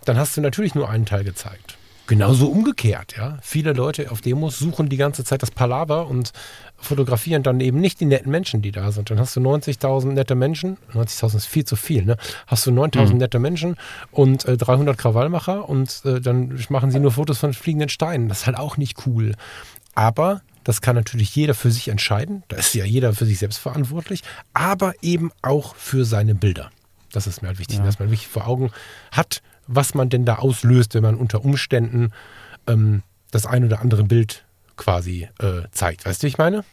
dann hast du natürlich nur einen Teil gezeigt. Genauso umgekehrt, ja. Viele Leute auf Demos suchen die ganze Zeit das Palaver und fotografieren dann eben nicht die netten Menschen, die da sind. Dann hast du 90.000 nette Menschen, 90.000 ist viel zu viel, ne? Hast du 9.000 mhm. nette Menschen und äh, 300 Krawallmacher und äh, dann machen sie nur Fotos von fliegenden Steinen. Das ist halt auch nicht cool. Aber das kann natürlich jeder für sich entscheiden. Da ist ja jeder für sich selbst verantwortlich, aber eben auch für seine Bilder. Das ist mir halt wichtig, ja. dass man wirklich vor Augen hat, was man denn da auslöst, wenn man unter Umständen ähm, das ein oder andere Bild quasi äh, zeigt. Weißt du, wie ich meine?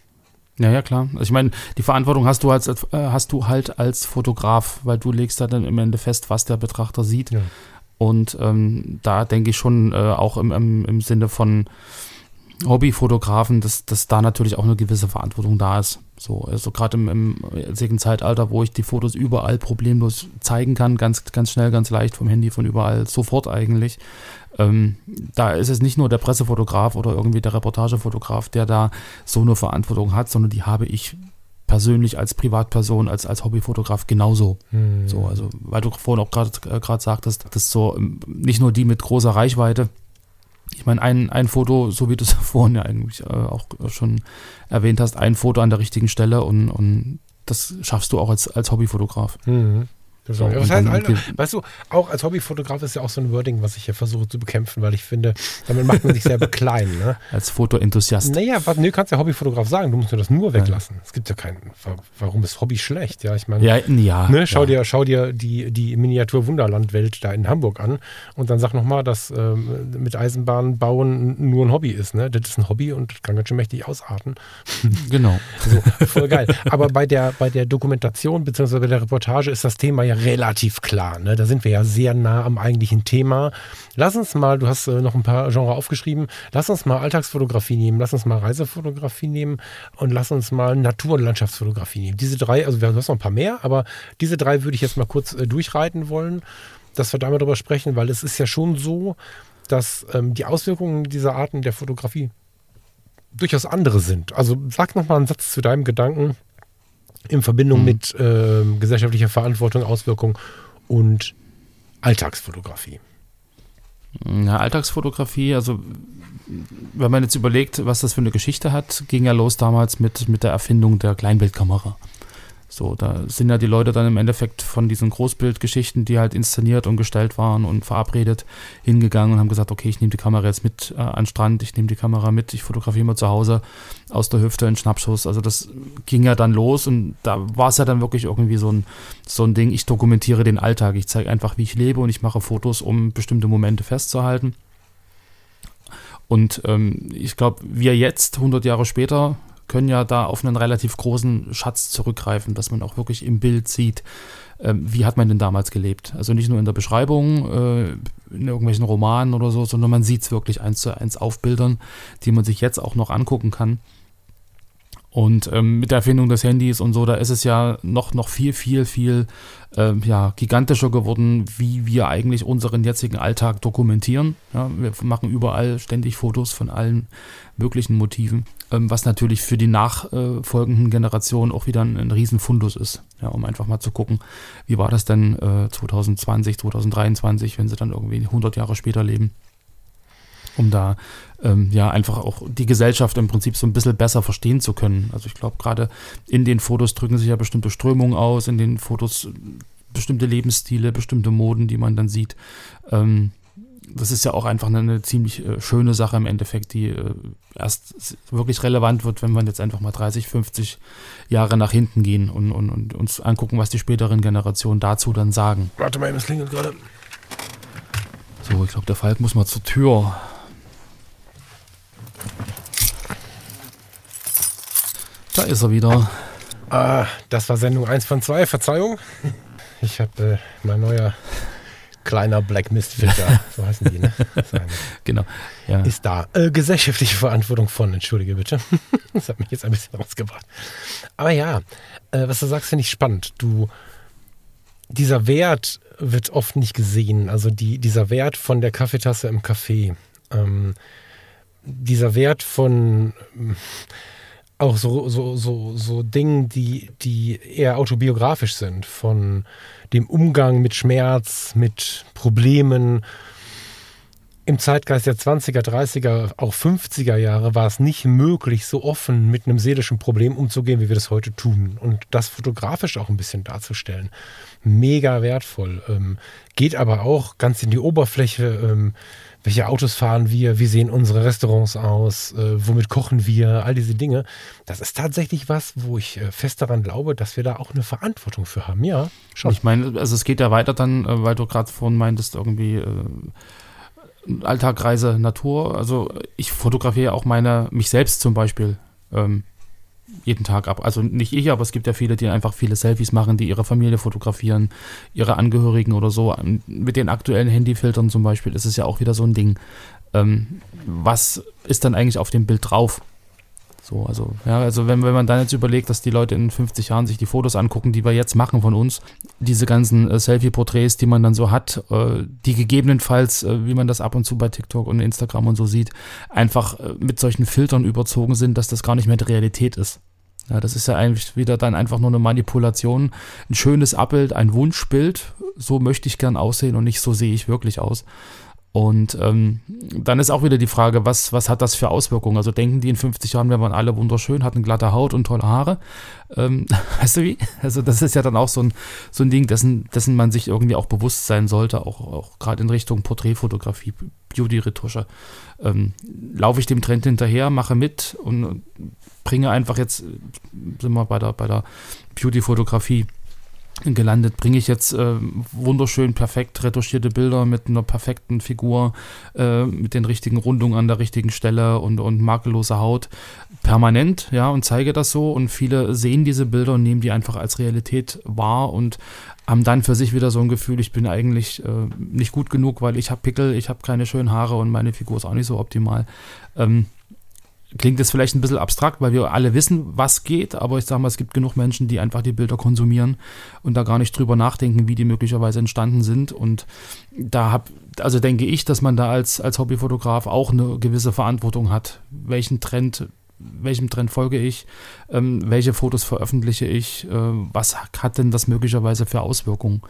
Ja, ja, klar. Also ich meine, die Verantwortung hast du, als, äh, hast du halt als Fotograf, weil du legst da dann im Ende fest, was der Betrachter sieht. Ja. Und ähm, da denke ich schon äh, auch im, im, im Sinne von Hobbyfotografen, dass, dass da natürlich auch eine gewisse Verantwortung da ist. So, also gerade im, im jetzigen Zeitalter, wo ich die Fotos überall problemlos zeigen kann, ganz, ganz schnell, ganz leicht vom Handy, von überall, sofort eigentlich. Ähm, da ist es nicht nur der Pressefotograf oder irgendwie der Reportagefotograf, der da so eine Verantwortung hat, sondern die habe ich persönlich als Privatperson, als, als Hobbyfotograf genauso. Hm. So, also, weil du vorhin auch gerade äh, sagtest, dass so ähm, nicht nur die mit großer Reichweite, ich meine, ein, ein Foto, so wie du es vorhin ja eigentlich äh, auch schon erwähnt hast, ein Foto an der richtigen Stelle und, und das schaffst du auch als, als Hobbyfotograf. Mhm. So, was heißt, Alter, weißt du, auch als Hobbyfotograf ist ja auch so ein Wording, was ich hier versuche zu bekämpfen, weil ich finde, damit macht man sich selber klein. Ne? Als Fotoenthusiast. Naja, was, nee, kannst ja Hobbyfotograf sagen, du musst nur das nur weglassen. Ja. Es gibt ja keinen, warum ist Hobby schlecht? Ja, ich meine, ja, ja, ne, schau. Dir, schau dir die, die Miniatur-Wunderland-Welt da in Hamburg an und dann sag nochmal, dass ähm, mit Eisenbahn bauen nur ein Hobby ist. Ne? Das ist ein Hobby und das kann ganz schön mächtig ausarten. Genau. so, voll geil. Aber bei der, bei der Dokumentation bzw. bei der Reportage ist das Thema ja relativ klar. Ne? Da sind wir ja sehr nah am eigentlichen Thema. Lass uns mal, du hast äh, noch ein paar Genre aufgeschrieben, lass uns mal Alltagsfotografie nehmen, lass uns mal Reisefotografie nehmen und lass uns mal Natur- und Landschaftsfotografie nehmen. Diese drei, also du hast noch ein paar mehr, aber diese drei würde ich jetzt mal kurz äh, durchreiten wollen, dass wir da mal drüber sprechen, weil es ist ja schon so, dass ähm, die Auswirkungen dieser Arten der Fotografie durchaus andere sind. Also sag noch mal einen Satz zu deinem Gedanken, in Verbindung mhm. mit äh, gesellschaftlicher Verantwortung, Auswirkung und Alltagsfotografie. Ja, Alltagsfotografie, also wenn man jetzt überlegt, was das für eine Geschichte hat, ging ja los damals mit, mit der Erfindung der Kleinbildkamera. So, da sind ja die Leute dann im Endeffekt von diesen Großbildgeschichten, die halt inszeniert und gestellt waren und verabredet, hingegangen und haben gesagt, okay, ich nehme die Kamera jetzt mit äh, an den Strand, ich nehme die Kamera mit, ich fotografiere mal zu Hause aus der Hüfte in Schnappschuss. Also das ging ja dann los und da war es ja dann wirklich irgendwie so ein, so ein Ding, ich dokumentiere den Alltag, ich zeige einfach, wie ich lebe und ich mache Fotos, um bestimmte Momente festzuhalten. Und ähm, ich glaube, wir jetzt, 100 Jahre später, können ja da auf einen relativ großen Schatz zurückgreifen, dass man auch wirklich im Bild sieht, äh, wie hat man denn damals gelebt. Also nicht nur in der Beschreibung, äh, in irgendwelchen Romanen oder so, sondern man sieht es wirklich eins zu eins auf Bildern, die man sich jetzt auch noch angucken kann. Und ähm, mit der Erfindung des Handys und so, da ist es ja noch, noch viel, viel, viel äh, ja, gigantischer geworden, wie wir eigentlich unseren jetzigen Alltag dokumentieren. Ja, wir machen überall ständig Fotos von allen möglichen Motiven, ähm, was natürlich für die nachfolgenden Generationen auch wieder ein, ein Riesenfundus ist, ja, um einfach mal zu gucken, wie war das denn äh, 2020, 2023, wenn sie dann irgendwie 100 Jahre später leben um da ähm, ja einfach auch die Gesellschaft im Prinzip so ein bisschen besser verstehen zu können. Also ich glaube, gerade in den Fotos drücken sich ja bestimmte Strömungen aus, in den Fotos bestimmte Lebensstile, bestimmte Moden, die man dann sieht. Ähm, das ist ja auch einfach eine, eine ziemlich äh, schöne Sache im Endeffekt, die äh, erst wirklich relevant wird, wenn wir jetzt einfach mal 30, 50 Jahre nach hinten gehen und, und, und uns angucken, was die späteren Generationen dazu dann sagen. Warte mal, es klingelt gerade. So, ich glaube, der Falk muss mal zur Tür. Da ist er wieder. Ah, das war Sendung 1 von 2, Verzeihung. Ich habe äh, mein neuer kleiner Black Mist Filter, so heißen die, ne? genau. Ja. Ist da. Äh, gesellschaftliche Verantwortung von, entschuldige bitte. das hat mich jetzt ein bisschen rausgebracht. Aber ja, äh, was du sagst, finde ich spannend. Du, dieser Wert wird oft nicht gesehen. Also die, dieser Wert von der Kaffeetasse im Café. Ähm, dieser Wert von auch so, so, so, so Dingen, die, die eher autobiografisch sind, von dem Umgang mit Schmerz, mit Problemen. Im Zeitgeist der 20er, 30er, auch 50er Jahre war es nicht möglich, so offen mit einem seelischen Problem umzugehen, wie wir das heute tun. Und das fotografisch auch ein bisschen darzustellen. Mega wertvoll. Ähm, geht aber auch ganz in die Oberfläche. Ähm, welche Autos fahren wir, wie sehen unsere Restaurants aus, äh, womit kochen wir, all diese Dinge. Das ist tatsächlich was, wo ich äh, fest daran glaube, dass wir da auch eine Verantwortung für haben. Ja, schon. Ich meine, also es geht ja weiter dann, äh, weil du gerade vorhin meintest, irgendwie äh, Alltag, Reise, Natur. Also ich fotografiere auch meine, mich selbst zum Beispiel. Ähm, jeden Tag ab. Also nicht ich, aber es gibt ja viele, die einfach viele Selfies machen, die ihre Familie fotografieren, ihre Angehörigen oder so. Mit den aktuellen Handyfiltern zum Beispiel ist es ja auch wieder so ein Ding. Ähm, was ist dann eigentlich auf dem Bild drauf? So, also, ja, also wenn, wenn man dann jetzt überlegt, dass die Leute in 50 Jahren sich die Fotos angucken, die wir jetzt machen von uns, diese ganzen äh, Selfie-Porträts, die man dann so hat, äh, die gegebenenfalls, äh, wie man das ab und zu bei TikTok und Instagram und so sieht, einfach äh, mit solchen Filtern überzogen sind, dass das gar nicht mehr die Realität ist. Ja, das ist ja eigentlich wieder dann einfach nur eine Manipulation, ein schönes Abbild, ein Wunschbild, so möchte ich gern aussehen und nicht so sehe ich wirklich aus. Und ähm, dann ist auch wieder die Frage, was, was hat das für Auswirkungen? Also denken die in 50 Jahren, wir waren alle wunderschön, hatten glatte Haut und tolle Haare. Ähm, weißt du wie? Also das ist ja dann auch so ein, so ein Ding, dessen, dessen man sich irgendwie auch bewusst sein sollte, auch, auch gerade in Richtung Porträtfotografie, Beauty-Retusche. Ähm, laufe ich dem Trend hinterher, mache mit und bringe einfach jetzt, sind wir bei der, bei der Beauty-Fotografie, gelandet, bringe ich jetzt äh, wunderschön perfekt retuschierte Bilder mit einer perfekten Figur, äh, mit den richtigen Rundungen an der richtigen Stelle und, und makelloser Haut permanent, ja, und zeige das so und viele sehen diese Bilder und nehmen die einfach als Realität wahr und haben dann für sich wieder so ein Gefühl, ich bin eigentlich äh, nicht gut genug, weil ich habe Pickel, ich habe keine schönen Haare und meine Figur ist auch nicht so optimal. Ähm, klingt jetzt vielleicht ein bisschen abstrakt, weil wir alle wissen, was geht, aber ich sage mal, es gibt genug Menschen, die einfach die Bilder konsumieren und da gar nicht drüber nachdenken, wie die möglicherweise entstanden sind. Und da hab, also denke ich, dass man da als, als Hobbyfotograf auch eine gewisse Verantwortung hat. Welchen Trend, welchem Trend folge ich, ähm, welche Fotos veröffentliche ich, äh, was hat denn das möglicherweise für Auswirkungen?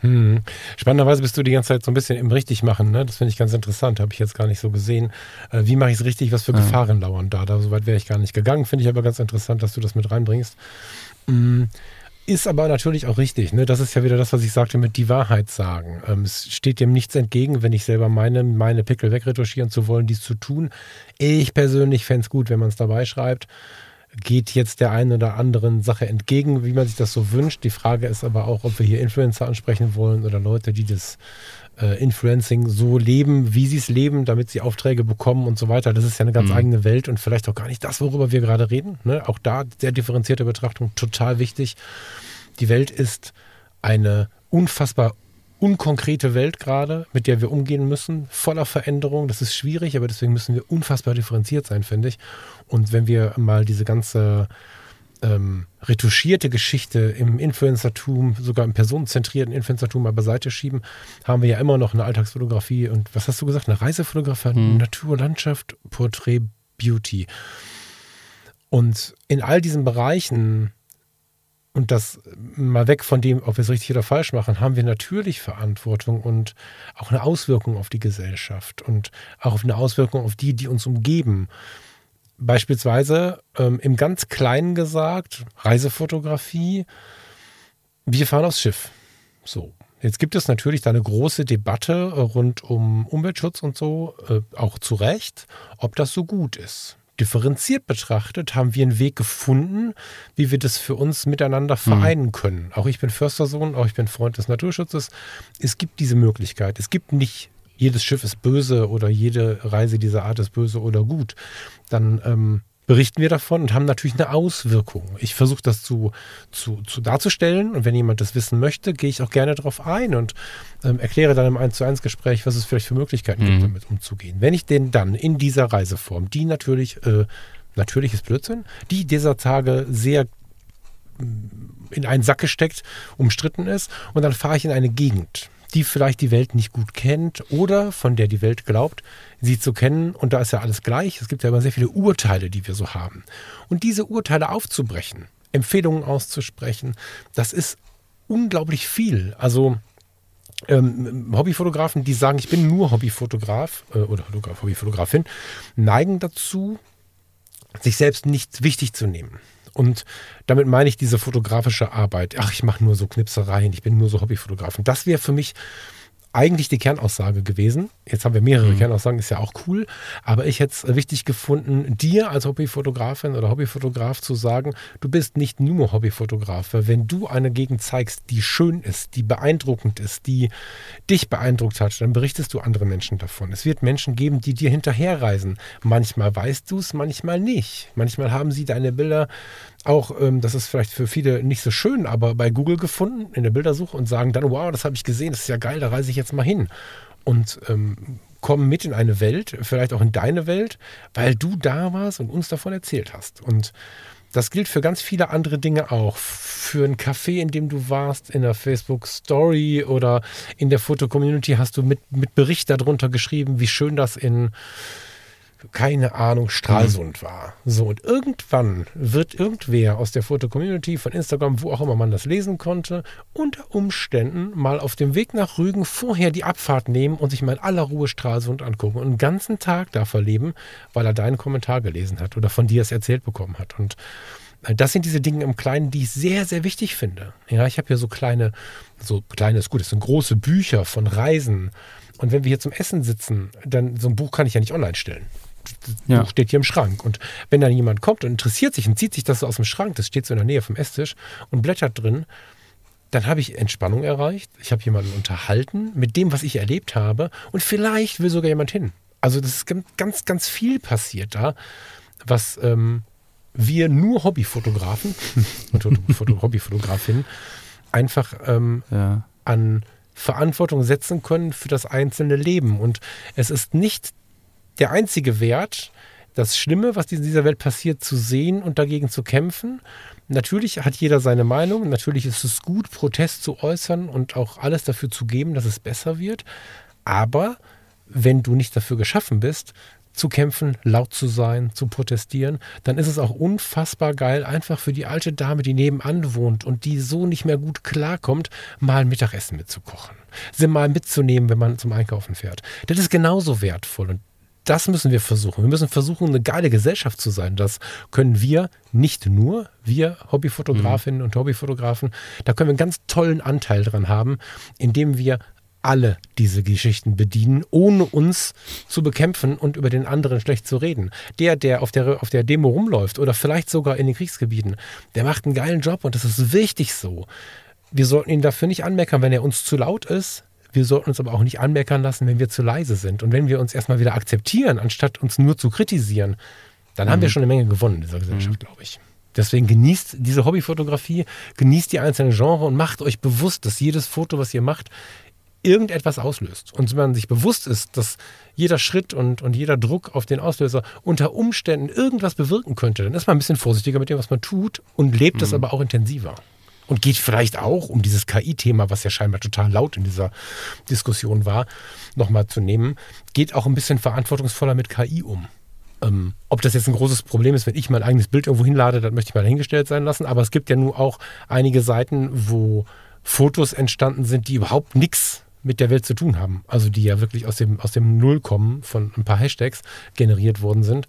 Hm. Spannenderweise bist du die ganze Zeit so ein bisschen im Richtigmachen, ne? Das finde ich ganz interessant, habe ich jetzt gar nicht so gesehen. Äh, wie mache ich es richtig? Was für ja. Gefahren lauern da? Da soweit wäre ich gar nicht gegangen. Finde ich aber ganz interessant, dass du das mit reinbringst. Hm. Ist aber natürlich auch richtig. Ne? Das ist ja wieder das, was ich sagte mit die Wahrheit sagen. Ähm, es steht dem nichts entgegen, wenn ich selber meine, meine Pickel wegretuschieren zu wollen, dies zu tun. Ich persönlich fände es gut, wenn man es dabei schreibt geht jetzt der einen oder anderen Sache entgegen, wie man sich das so wünscht. Die Frage ist aber auch, ob wir hier Influencer ansprechen wollen oder Leute, die das äh, Influencing so leben, wie sie es leben, damit sie Aufträge bekommen und so weiter. Das ist ja eine ganz mhm. eigene Welt und vielleicht auch gar nicht das, worüber wir gerade reden. Ne? Auch da sehr differenzierte Betrachtung, total wichtig. Die Welt ist eine unfassbar unkonkrete Welt gerade, mit der wir umgehen müssen, voller Veränderung. Das ist schwierig, aber deswegen müssen wir unfassbar differenziert sein, finde ich. Und wenn wir mal diese ganze ähm, retuschierte Geschichte im Influencertum, sogar im personenzentrierten Influencertum mal beiseite schieben, haben wir ja immer noch eine Alltagsfotografie und was hast du gesagt? Eine Reisefotografie, hm. Natur, Landschaft, Porträt, Beauty. Und in all diesen Bereichen und das mal weg von dem, ob wir es richtig oder falsch machen, haben wir natürlich Verantwortung und auch eine Auswirkung auf die Gesellschaft und auch eine Auswirkung auf die, die uns umgeben. Beispielsweise ähm, im ganz Kleinen gesagt, Reisefotografie, wir fahren aufs Schiff. So. Jetzt gibt es natürlich da eine große Debatte rund um Umweltschutz und so, äh, auch zu Recht, ob das so gut ist differenziert betrachtet, haben wir einen Weg gefunden, wie wir das für uns miteinander mhm. vereinen können. Auch ich bin Förstersohn, auch ich bin Freund des Naturschutzes. Es gibt diese Möglichkeit. Es gibt nicht, jedes Schiff ist böse oder jede Reise dieser Art ist böse oder gut. Dann ähm, berichten wir davon und haben natürlich eine Auswirkung. Ich versuche das zu, zu, zu darzustellen und wenn jemand das wissen möchte, gehe ich auch gerne darauf ein und ähm, erkläre dann im 1 zu 1 Gespräch, was es vielleicht für Möglichkeiten mhm. gibt, damit umzugehen. Wenn ich den dann in dieser Reiseform, die natürlich, äh, natürlich ist Blödsinn, die dieser Tage sehr mm, in einen Sack gesteckt, umstritten ist und dann fahre ich in eine Gegend die vielleicht die Welt nicht gut kennt oder von der die Welt glaubt, sie zu kennen. Und da ist ja alles gleich. Es gibt ja immer sehr viele Urteile, die wir so haben. Und diese Urteile aufzubrechen, Empfehlungen auszusprechen, das ist unglaublich viel. Also ähm, Hobbyfotografen, die sagen, ich bin nur Hobbyfotograf äh, oder Hobbyfotografin, neigen dazu, sich selbst nicht wichtig zu nehmen. Und damit meine ich diese fotografische Arbeit. Ach, ich mache nur so Knipsereien, ich bin nur so Hobbyfotograf. Und das wäre für mich eigentlich die Kernaussage gewesen. Jetzt haben wir mehrere mhm. Kernaussagen, ist ja auch cool. Aber ich hätte es wichtig gefunden, dir als Hobbyfotografin oder Hobbyfotograf zu sagen, du bist nicht nur Hobbyfotograf. Wenn du eine Gegend zeigst, die schön ist, die beeindruckend ist, die dich beeindruckt hat, dann berichtest du andere Menschen davon. Es wird Menschen geben, die dir hinterherreisen. Manchmal weißt du es, manchmal nicht. Manchmal haben sie deine Bilder auch, ähm, das ist vielleicht für viele nicht so schön, aber bei Google gefunden in der Bildersuche und sagen dann, wow, das habe ich gesehen, das ist ja geil, da reise ich jetzt mal hin. Und ähm, kommen mit in eine Welt, vielleicht auch in deine Welt, weil du da warst und uns davon erzählt hast. Und das gilt für ganz viele andere Dinge auch. Für ein Café, in dem du warst, in der Facebook Story oder in der Foto-Community hast du mit, mit Bericht darunter geschrieben, wie schön das in keine Ahnung, Stralsund mhm. war. So, und irgendwann wird irgendwer aus der Foto-Community von Instagram, wo auch immer man das lesen konnte, unter Umständen mal auf dem Weg nach Rügen vorher die Abfahrt nehmen und sich mal in aller Ruhe Stralsund angucken und einen ganzen Tag da verleben, weil er deinen Kommentar gelesen hat oder von dir es erzählt bekommen hat. Und äh, das sind diese Dinge im Kleinen, die ich sehr, sehr wichtig finde. Ja, ich habe ja so kleine, so kleines, gut, das sind große Bücher von Reisen. Und wenn wir hier zum Essen sitzen, dann so ein Buch kann ich ja nicht online stellen ja. Buch steht hier im Schrank. Und wenn dann jemand kommt und interessiert sich und zieht sich das so aus dem Schrank, das steht so in der Nähe vom Esstisch und blättert drin, dann habe ich Entspannung erreicht. Ich habe jemanden unterhalten mit dem, was ich erlebt habe. Und vielleicht will sogar jemand hin. Also das ist ganz, ganz viel passiert da, was ähm, wir nur Hobbyfotografen und Hobbyfotografinnen einfach ähm, ja. an Verantwortung setzen können für das einzelne Leben. Und es ist nicht der einzige Wert, das Schlimme, was in dieser Welt passiert, zu sehen und dagegen zu kämpfen. Natürlich hat jeder seine Meinung. Natürlich ist es gut, Protest zu äußern und auch alles dafür zu geben, dass es besser wird. Aber wenn du nicht dafür geschaffen bist, zu kämpfen, laut zu sein, zu protestieren, dann ist es auch unfassbar geil, einfach für die alte Dame, die nebenan wohnt und die so nicht mehr gut klarkommt, mal ein Mittagessen mitzukochen. Sie mal mitzunehmen, wenn man zum Einkaufen fährt. Das ist genauso wertvoll und das müssen wir versuchen. Wir müssen versuchen, eine geile Gesellschaft zu sein. Das können wir nicht nur, wir Hobbyfotografinnen mhm. und Hobbyfotografen, da können wir einen ganz tollen Anteil dran haben, indem wir alle diese Geschichten bedienen, ohne uns zu bekämpfen und über den anderen schlecht zu reden. Der, der auf der, auf der Demo rumläuft oder vielleicht sogar in den Kriegsgebieten, der macht einen geilen Job und das ist wichtig so. Wir sollten ihn dafür nicht anmeckern, wenn er uns zu laut ist. Wir sollten uns aber auch nicht anmeckern lassen, wenn wir zu leise sind. Und wenn wir uns erstmal wieder akzeptieren, anstatt uns nur zu kritisieren, dann mhm. haben wir mhm. schon eine Menge gewonnen in dieser Gesellschaft, mhm. glaube ich. Deswegen genießt diese Hobbyfotografie, genießt die einzelnen Genres und macht euch bewusst, dass jedes Foto, was ihr macht, irgendetwas auslöst. Und wenn man sich bewusst ist, dass jeder Schritt und, und jeder Druck auf den Auslöser unter Umständen irgendwas bewirken könnte, dann ist man ein bisschen vorsichtiger mit dem, was man tut und lebt mhm. es aber auch intensiver. Und geht vielleicht auch, um dieses KI-Thema, was ja scheinbar total laut in dieser Diskussion war, nochmal zu nehmen, geht auch ein bisschen verantwortungsvoller mit KI um. Ähm, ob das jetzt ein großes Problem ist, wenn ich mein eigenes Bild irgendwo hinlade, das möchte ich mal dahingestellt sein lassen. Aber es gibt ja nun auch einige Seiten, wo Fotos entstanden sind, die überhaupt nichts mit der Welt zu tun haben. Also die ja wirklich aus dem, aus dem Null kommen von ein paar Hashtags generiert worden sind.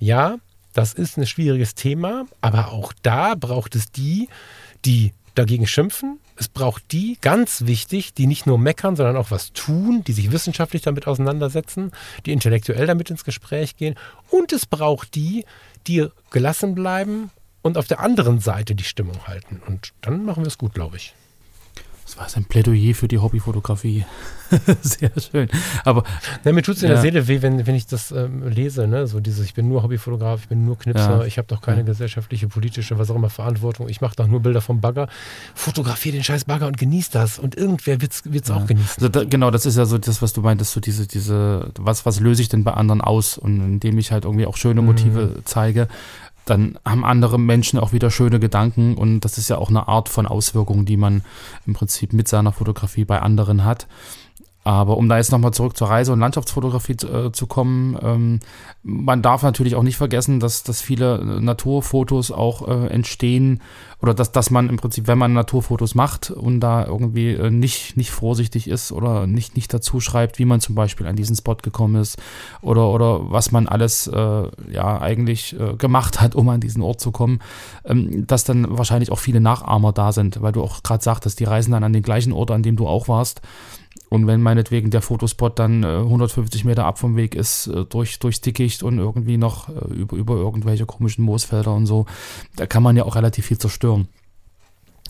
Ja, das ist ein schwieriges Thema, aber auch da braucht es die, die dagegen schimpfen. Es braucht die, ganz wichtig, die nicht nur meckern, sondern auch was tun, die sich wissenschaftlich damit auseinandersetzen, die intellektuell damit ins Gespräch gehen. Und es braucht die, die gelassen bleiben und auf der anderen Seite die Stimmung halten. Und dann machen wir es gut, glaube ich. Das war ein Plädoyer für die Hobbyfotografie. Sehr schön. Aber ja, mir tut es in ja. der Seele weh, wenn, wenn ich das ähm, lese. Ne? So dieses, ich bin nur Hobbyfotograf, ich bin nur Knipser, ja. ich habe doch keine ja. gesellschaftliche, politische, was auch immer Verantwortung. Ich mache doch nur Bilder vom Bagger. Fotografiere den scheiß Bagger und genieß das. Und irgendwer wird es auch genießen. Also da, genau, das ist ja so das, was du meintest, so diese, diese, was, was löse ich denn bei anderen aus? Und indem ich halt irgendwie auch schöne Motive mhm. zeige, dann haben andere Menschen auch wieder schöne Gedanken und das ist ja auch eine Art von Auswirkung, die man im Prinzip mit seiner Fotografie bei anderen hat. Aber um da jetzt nochmal zurück zur Reise- und Landschaftsfotografie äh, zu kommen, ähm, man darf natürlich auch nicht vergessen, dass, dass viele äh, Naturfotos auch äh, entstehen oder dass, dass man im Prinzip, wenn man Naturfotos macht und da irgendwie äh, nicht, nicht vorsichtig ist oder nicht, nicht dazu schreibt, wie man zum Beispiel an diesen Spot gekommen ist oder, oder was man alles äh, ja eigentlich äh, gemacht hat, um an diesen Ort zu kommen, ähm, dass dann wahrscheinlich auch viele Nachahmer da sind, weil du auch gerade sagtest, die reisen dann an den gleichen Ort, an dem du auch warst und wenn meinetwegen der Fotospot dann äh, 150 Meter ab vom Weg ist, äh, durch, durchs Dickicht und irgendwie noch äh, über, über irgendwelche komischen Moosfelder und so, da kann man ja auch relativ viel zerstören.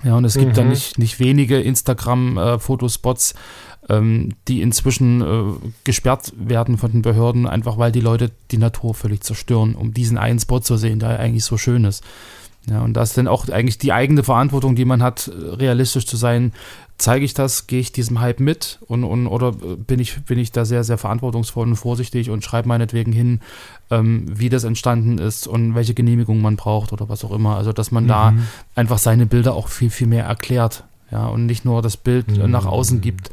Ja, und es gibt mhm. dann nicht, nicht wenige Instagram-Fotospots, äh, ähm, die inzwischen äh, gesperrt werden von den Behörden, einfach weil die Leute die Natur völlig zerstören, um diesen einen Spot zu sehen, der eigentlich so schön ist. Ja, und das ist dann auch eigentlich die eigene Verantwortung, die man hat, realistisch zu sein, zeige ich das, gehe ich diesem Hype mit und, und oder bin ich, bin ich da sehr, sehr verantwortungsvoll und vorsichtig und schreibe meinetwegen hin, ähm, wie das entstanden ist und welche Genehmigung man braucht oder was auch immer. Also dass man mhm. da einfach seine Bilder auch viel, viel mehr erklärt. Ja, und nicht nur das Bild mhm. nach außen gibt,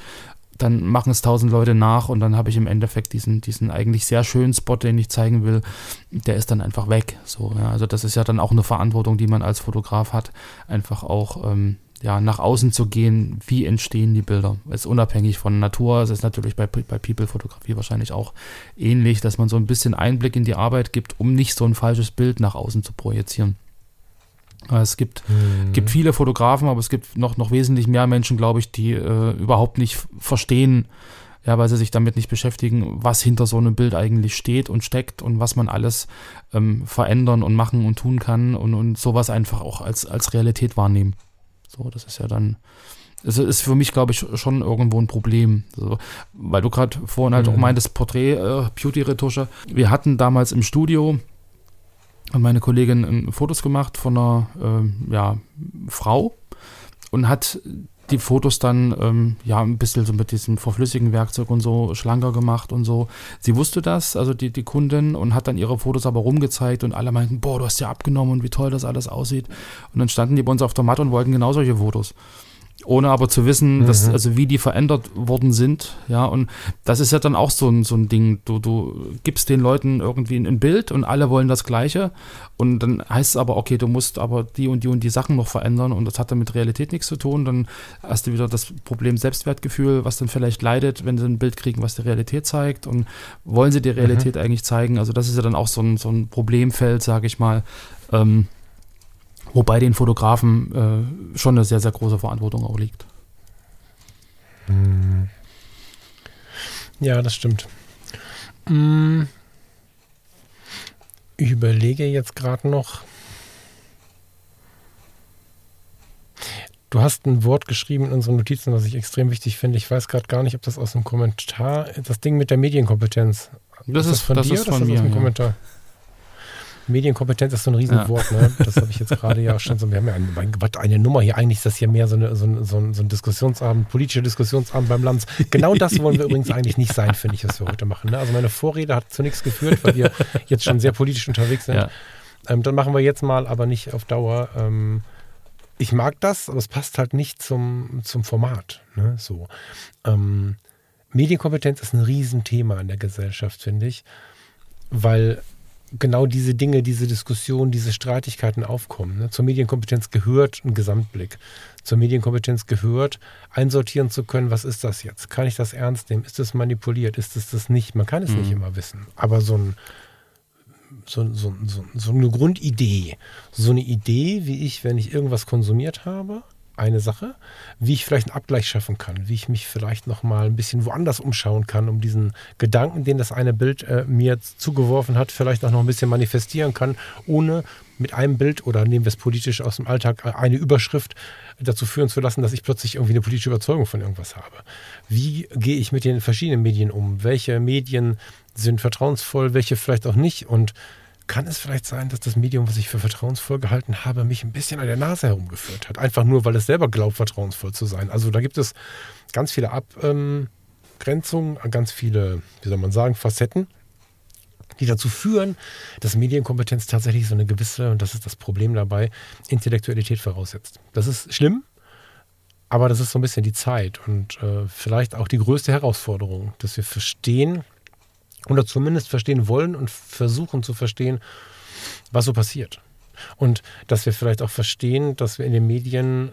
dann machen es tausend Leute nach und dann habe ich im Endeffekt diesen, diesen eigentlich sehr schönen Spot, den ich zeigen will, der ist dann einfach weg. So, ja. Also das ist ja dann auch eine Verantwortung, die man als Fotograf hat, einfach auch ähm, ja, nach außen zu gehen, wie entstehen die Bilder. Ist unabhängig von Natur. Es ist natürlich bei, bei People-Fotografie wahrscheinlich auch ähnlich, dass man so ein bisschen Einblick in die Arbeit gibt, um nicht so ein falsches Bild nach außen zu projizieren. Es gibt, mhm. gibt viele Fotografen, aber es gibt noch, noch wesentlich mehr Menschen, glaube ich, die äh, überhaupt nicht verstehen, ja, weil sie sich damit nicht beschäftigen, was hinter so einem Bild eigentlich steht und steckt und was man alles ähm, verändern und machen und tun kann und, und sowas einfach auch als, als Realität wahrnehmen. So, das ist ja dann, es ist für mich, glaube ich, schon irgendwo ein Problem. So, weil du gerade vorhin halt mhm. auch meintest, Porträt, äh, Beauty-Retusche. Wir hatten damals im Studio, hat meine Kollegin ein Fotos gemacht von einer äh, ja, Frau und hat die Fotos dann ähm, ja ein bisschen so mit diesem verflüssigen Werkzeug und so schlanker gemacht und so. Sie wusste das, also die, die Kundin, und hat dann ihre Fotos aber rumgezeigt und alle meinten, boah, du hast ja abgenommen und wie toll das alles aussieht. Und dann standen die bei uns auf der Matte und wollten genau solche Fotos. Ohne aber zu wissen, dass, mhm. also wie die verändert worden sind. Ja, und das ist ja dann auch so ein, so ein Ding. Du, du gibst den Leuten irgendwie ein Bild und alle wollen das Gleiche. Und dann heißt es aber, okay, du musst aber die und die und die Sachen noch verändern und das hat dann mit Realität nichts zu tun. Dann hast du wieder das Problem Selbstwertgefühl, was dann vielleicht leidet, wenn sie ein Bild kriegen, was die Realität zeigt. Und wollen sie die Realität mhm. eigentlich zeigen? Also, das ist ja dann auch so ein, so ein Problemfeld, sage ich mal. Ähm, Wobei den Fotografen äh, schon eine sehr, sehr große Verantwortung auch liegt. Hm. Ja, das stimmt. Hm. Ich überlege jetzt gerade noch. Du hast ein Wort geschrieben in unseren Notizen, was ich extrem wichtig finde. Ich weiß gerade gar nicht, ob das aus dem Kommentar, das Ding mit der Medienkompetenz. Das ist, das von das dir ist von oder ist das aus dem ja. Kommentar? Medienkompetenz ist so ein Riesenwort, ja. ne? Das habe ich jetzt gerade ja auch schon so. Wir haben ja eine, mein Gott, eine Nummer hier. Eigentlich ist das hier mehr so, eine, so, ein, so, ein, so ein Diskussionsabend, politischer Diskussionsabend beim Lanz. Genau das wollen wir übrigens eigentlich nicht sein, finde ich, was wir heute machen. Ne? Also meine Vorrede hat zu nichts geführt, weil wir jetzt schon sehr politisch unterwegs sind. Ja. Ähm, dann machen wir jetzt mal, aber nicht auf Dauer. Ähm, ich mag das, aber es passt halt nicht zum, zum Format. Ne? So. Ähm, Medienkompetenz ist ein Riesenthema in der Gesellschaft, finde ich, weil genau diese Dinge, diese Diskussionen, diese Streitigkeiten aufkommen. Ne? Zur Medienkompetenz gehört ein Gesamtblick. Zur Medienkompetenz gehört, einsortieren zu können, was ist das jetzt? Kann ich das ernst nehmen? Ist das manipuliert? Ist es das nicht? Man kann es mhm. nicht immer wissen. Aber so, ein, so, so, so, so eine Grundidee, so eine Idee, wie ich, wenn ich irgendwas konsumiert habe, eine Sache, wie ich vielleicht einen Abgleich schaffen kann, wie ich mich vielleicht noch mal ein bisschen woanders umschauen kann, um diesen Gedanken, den das eine Bild äh, mir zugeworfen hat, vielleicht auch noch ein bisschen manifestieren kann, ohne mit einem Bild oder nehmen wir es politisch aus dem Alltag äh, eine Überschrift dazu führen zu lassen, dass ich plötzlich irgendwie eine politische Überzeugung von irgendwas habe. Wie gehe ich mit den verschiedenen Medien um? Welche Medien sind vertrauensvoll, welche vielleicht auch nicht und kann es vielleicht sein, dass das Medium, was ich für vertrauensvoll gehalten habe, mich ein bisschen an der Nase herumgeführt hat. Einfach nur, weil es selber glaubt, vertrauensvoll zu sein. Also da gibt es ganz viele Abgrenzungen, ganz viele, wie soll man sagen, Facetten, die dazu führen, dass Medienkompetenz tatsächlich so eine gewisse, und das ist das Problem dabei, Intellektualität voraussetzt. Das ist schlimm, aber das ist so ein bisschen die Zeit und äh, vielleicht auch die größte Herausforderung, dass wir verstehen, oder zumindest verstehen wollen und versuchen zu verstehen, was so passiert. Und dass wir vielleicht auch verstehen, dass wir in den Medien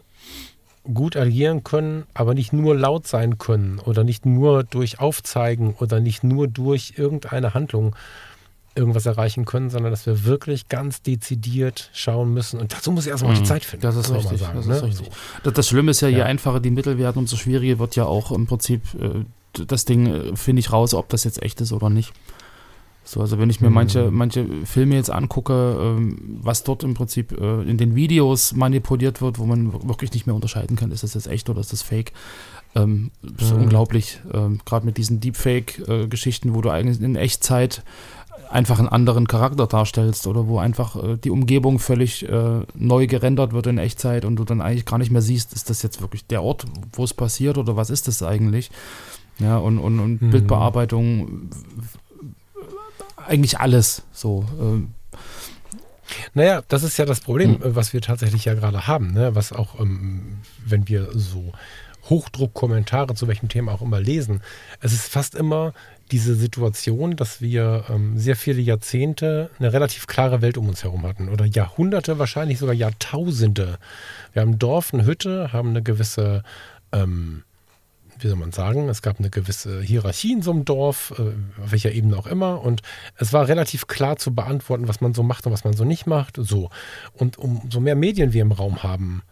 gut agieren können, aber nicht nur laut sein können oder nicht nur durch Aufzeigen oder nicht nur durch irgendeine Handlung irgendwas erreichen können, sondern dass wir wirklich ganz dezidiert schauen müssen. Und dazu muss ich erstmal mhm. die Zeit finden. Das ist richtig. Sagen, das, ne? ist richtig. So. das, Schlimme ist ja, je ja. einfacher die Mittel werden, umso schwieriger wird ja auch im Prinzip äh, das Ding äh, finde ich raus, ob das jetzt echt ist oder nicht. So, also wenn ich mir manche, manche Filme jetzt angucke, ähm, was dort im Prinzip äh, in den Videos manipuliert wird, wo man wirklich nicht mehr unterscheiden kann, ist das jetzt echt oder ist das fake. Ähm, ist mhm. unglaublich. Ähm, Gerade mit diesen Deepfake-Geschichten, äh, wo du eigentlich in Echtzeit einfach einen anderen Charakter darstellst oder wo einfach äh, die Umgebung völlig äh, neu gerendert wird in Echtzeit und du dann eigentlich gar nicht mehr siehst, ist das jetzt wirklich der Ort, wo es passiert oder was ist das eigentlich? Ja, und, und, und mhm. Bildbearbeitung, eigentlich alles so. Ähm. Naja, das ist ja das Problem, mhm. was wir tatsächlich ja gerade haben, ne? was auch, ähm, wenn wir so Hochdruckkommentare zu welchem Thema auch immer lesen, es ist fast immer diese Situation, dass wir ähm, sehr viele Jahrzehnte eine relativ klare Welt um uns herum hatten oder Jahrhunderte, wahrscheinlich sogar Jahrtausende. Wir haben ein Dorf, eine Hütte, haben eine gewisse ähm, wie soll man sagen, es gab eine gewisse Hierarchie in so einem Dorf, äh, auf welcher Ebene auch immer. Und es war relativ klar zu beantworten, was man so macht und was man so nicht macht. So. Und umso mehr Medien wir im Raum haben,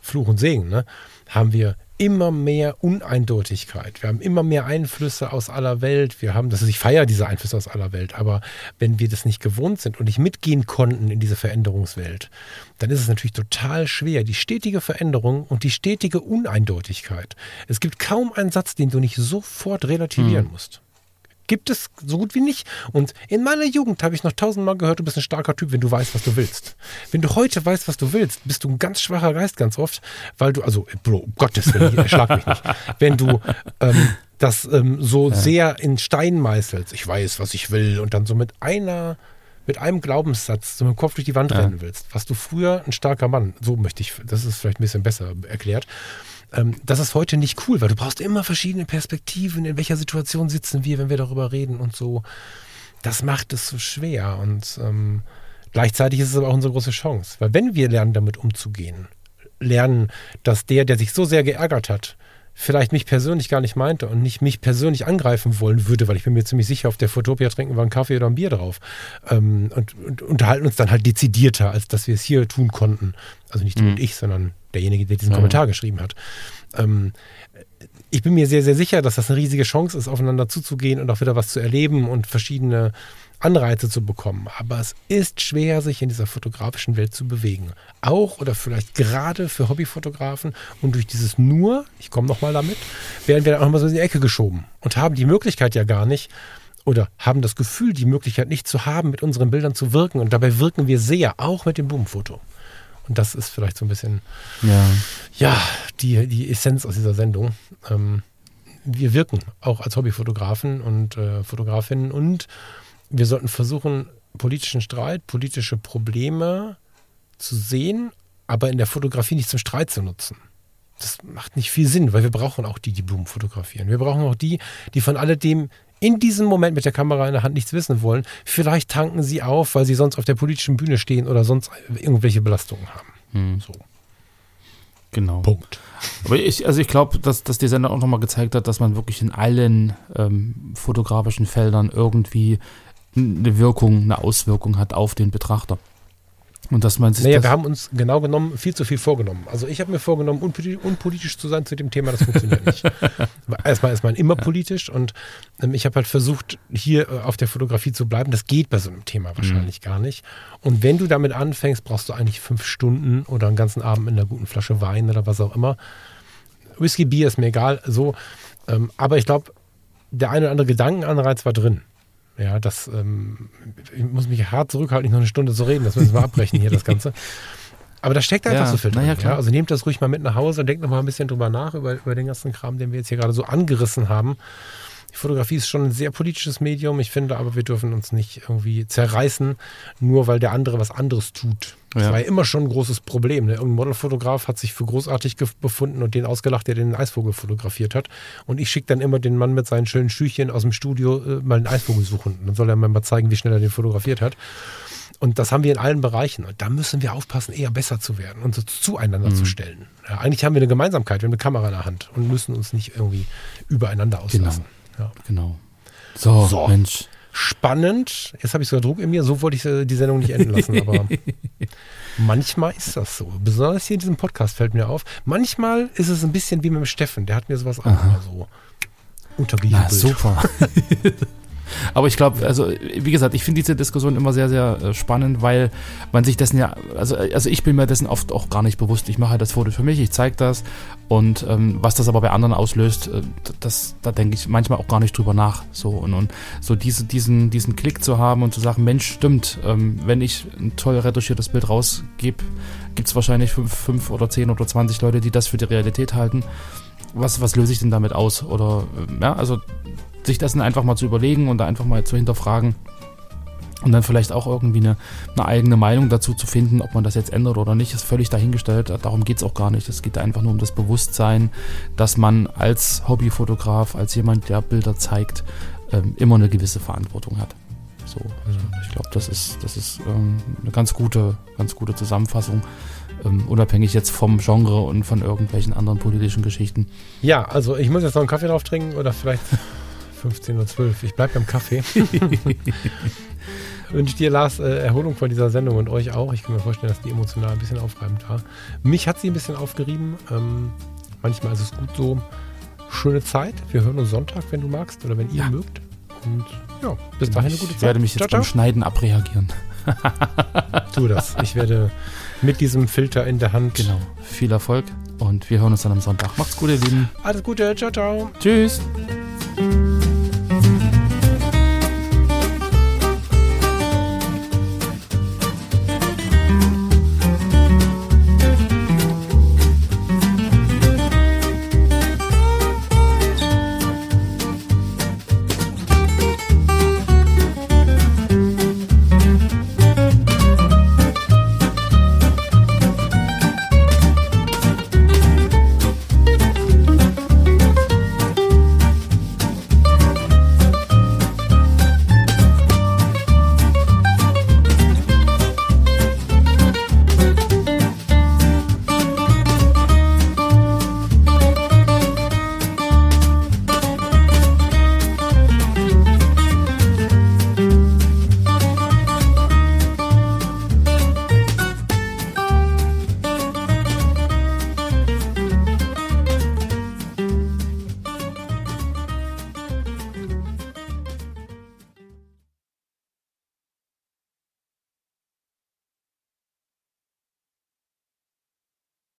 Fluch und Segen, ne, haben wir immer mehr Uneindeutigkeit. Wir haben immer mehr Einflüsse aus aller Welt. Wir haben, das ist, ich feiere diese Einflüsse aus aller Welt, aber wenn wir das nicht gewohnt sind und nicht mitgehen konnten in diese Veränderungswelt, dann ist es natürlich total schwer. Die stetige Veränderung und die stetige Uneindeutigkeit. Es gibt kaum einen Satz, den du nicht sofort relativieren hm. musst gibt es so gut wie nicht. Und in meiner Jugend habe ich noch tausendmal gehört, du bist ein starker Typ, wenn du weißt, was du willst. Wenn du heute weißt, was du willst, bist du ein ganz schwacher Geist ganz oft, weil du, also, Bro, um Gottes Willen, schlag mich nicht. Wenn du ähm, das ähm, so ja. sehr in Stein meißelst, ich weiß, was ich will, und dann so mit einer mit einem Glaubenssatz so mit dem Kopf durch die Wand ja. rennen willst, was du früher ein starker Mann, so möchte ich, das ist vielleicht ein bisschen besser erklärt, Ähm, das ist heute nicht cool, weil du brauchst immer verschiedene Perspektiven. In welcher Situation sitzen wir, wenn wir darüber reden und so. Das macht es so schwer und ähm, gleichzeitig ist es aber auch unsere große Chance, weil wenn wir lernen, damit umzugehen, lernen, dass der, der sich so sehr geärgert hat, vielleicht mich persönlich gar nicht meinte und nicht mich persönlich angreifen wollen würde, weil ich bin mir ziemlich sicher, auf der Fotopia trinken wir einen Kaffee oder ein Bier drauf ähm, und, und, unterhalten uns dann halt dezidierter, als dass wir es hier tun konnten. Also nicht du mhm. und ich, sondern derjenige, der diesen ja. Kommentar geschrieben hat. Ähm, ich bin mir sehr, sehr sicher, dass das eine riesige Chance ist, aufeinander zuzugehen und auch wieder was zu erleben und verschiedene Anreize zu bekommen. Aber es ist schwer, sich in dieser fotografischen Welt zu bewegen. Auch oder vielleicht gerade für Hobbyfotografen. Und durch dieses nur, ich komme nochmal damit, werden wir dann auch mal so in die Ecke geschoben und haben die Möglichkeit ja gar nicht, oder haben das Gefühl, die Möglichkeit nicht zu haben, mit unseren Bildern zu wirken. Und dabei wirken wir sehr, auch mit dem Boomfoto. Und das ist vielleicht so ein bisschen, ja, ja die, die Essenz aus dieser Sendung. Ähm, wir wirken auch als Hobbyfotografen und äh, Fotografinnen und wir sollten versuchen, politischen Streit, politische Probleme zu sehen, aber in der Fotografie nicht zum Streit zu nutzen. Das macht nicht viel Sinn, weil wir brauchen auch die, die Blumen fotografieren. Wir brauchen auch die, die von alledem in diesem Moment mit der Kamera in der Hand nichts wissen wollen. Vielleicht tanken sie auf, weil sie sonst auf der politischen Bühne stehen oder sonst irgendwelche Belastungen haben. Hm. So. Genau. Punkt. Aber ich, also ich glaube, dass, dass die Sender auch nochmal gezeigt hat, dass man wirklich in allen ähm, fotografischen Feldern irgendwie eine Wirkung, eine Auswirkung hat auf den Betrachter. Und dass man sich. Naja, wir haben uns genau genommen viel zu viel vorgenommen. Also ich habe mir vorgenommen, unpolitisch, zu sein zu dem Thema, das funktioniert nicht. Erstmal ist man immer politisch und ähm, ich habe halt versucht, hier äh, auf der Fotografie zu bleiben. Das geht bei so einem Thema wahrscheinlich mhm. gar nicht. Und wenn du damit anfängst, brauchst du eigentlich fünf Stunden oder einen ganzen Abend mit einer guten Flasche Wein oder was auch immer. Whisky, Bier ist mir egal, so. Ähm, aber ich glaube, der eine oder andere Gedankenanreiz war drin. Ja, das, ähm, ich muss mich hart zurückhalten, nicht noch eine Stunde zu reden. Das müssen wir abbrechen hier, das Ganze. Aber da steckt einfach ja, so viel drin. Ja, ja, also nehmt das ruhig mal mit nach Hause und denkt noch mal ein bisschen drüber nach, über, über den ganzen Kram, den wir jetzt hier gerade so angerissen haben. Die Fotografie ist schon ein sehr politisches Medium. Ich finde aber, wir dürfen uns nicht irgendwie zerreißen, nur weil der andere was anderes tut. Das ja. war ja immer schon ein großes Problem. Ne? Irgendein Modelfotograf hat sich für großartig befunden und den ausgelacht, der den Eisvogel fotografiert hat. Und ich schicke dann immer den Mann mit seinen schönen Schüchchen aus dem Studio äh, mal einen Eisvogel suchen. Dann soll er mir mal zeigen, wie schnell er den fotografiert hat. Und das haben wir in allen Bereichen. Und da müssen wir aufpassen, eher besser zu werden und so zueinander mhm. zu stellen. Ja, eigentlich haben wir eine Gemeinsamkeit, wir haben eine Kamera in der Hand und müssen uns nicht irgendwie übereinander auslassen. Genau. Ja. Genau. So, so, Mensch. Spannend. Jetzt habe ich sogar Druck in mir. So wollte ich äh, die Sendung nicht enden lassen. Aber manchmal ist das so. Besonders hier in diesem Podcast fällt mir auf. Manchmal ist es ein bisschen wie mit dem Steffen. Der hat mir sowas auch immer so untergejubelt. Na, super. Aber ich glaube, also wie gesagt, ich finde diese Diskussion immer sehr, sehr äh, spannend, weil man sich dessen ja, also, also ich bin mir dessen oft auch gar nicht bewusst. Ich mache halt das Foto für mich, ich zeige das und ähm, was das aber bei anderen auslöst, äh, das, da denke ich manchmal auch gar nicht drüber nach. So und, und so diese, diesen, diesen Klick zu haben und zu sagen, Mensch, stimmt, ähm, wenn ich ein toll retuschiertes Bild rausgebe, gibt es wahrscheinlich fünf, fünf oder zehn oder zwanzig Leute, die das für die Realität halten was, was löse ich denn damit aus? Oder äh, ja, also sich das einfach mal zu überlegen und da einfach mal zu hinterfragen und dann vielleicht auch irgendwie eine, eine, eigene Meinung dazu zu finden, ob man das jetzt ändert oder nicht, ist völlig dahingestellt. Darum geht es auch gar nicht. Es geht einfach nur um das Bewusstsein, dass man als Hobbyfotograf, als jemand, der Bilder zeigt, ähm, immer eine gewisse Verantwortung hat. So, also ich glaube, das ist, das ist ähm, eine ganz gute, ganz gute Zusammenfassung. Ähm, unabhängig jetzt vom Genre und von irgendwelchen anderen politischen Geschichten. Ja, also ich muss jetzt noch einen Kaffee drauf trinken oder vielleicht 15.12 Uhr. Ich bleibe beim Kaffee. Wünsche dir, Lars, äh, Erholung von dieser Sendung und euch auch. Ich kann mir vorstellen, dass die emotional ein bisschen aufreibend war. Mich hat sie ein bisschen aufgerieben. Ähm, manchmal ist es gut so. Schöne Zeit. Wir hören uns Sonntag, wenn du magst oder wenn ihr ja. mögt. Und ja, bis dahin eine gute Zeit. Ich werde mich jetzt ciao, beim ciao. Schneiden abreagieren. tu das. Ich werde mit diesem Filter in der Hand. Genau. Viel Erfolg und wir hören uns dann am Sonntag. Macht's gut, ihr Lieben. Alles Gute. Ciao, ciao. Tschüss.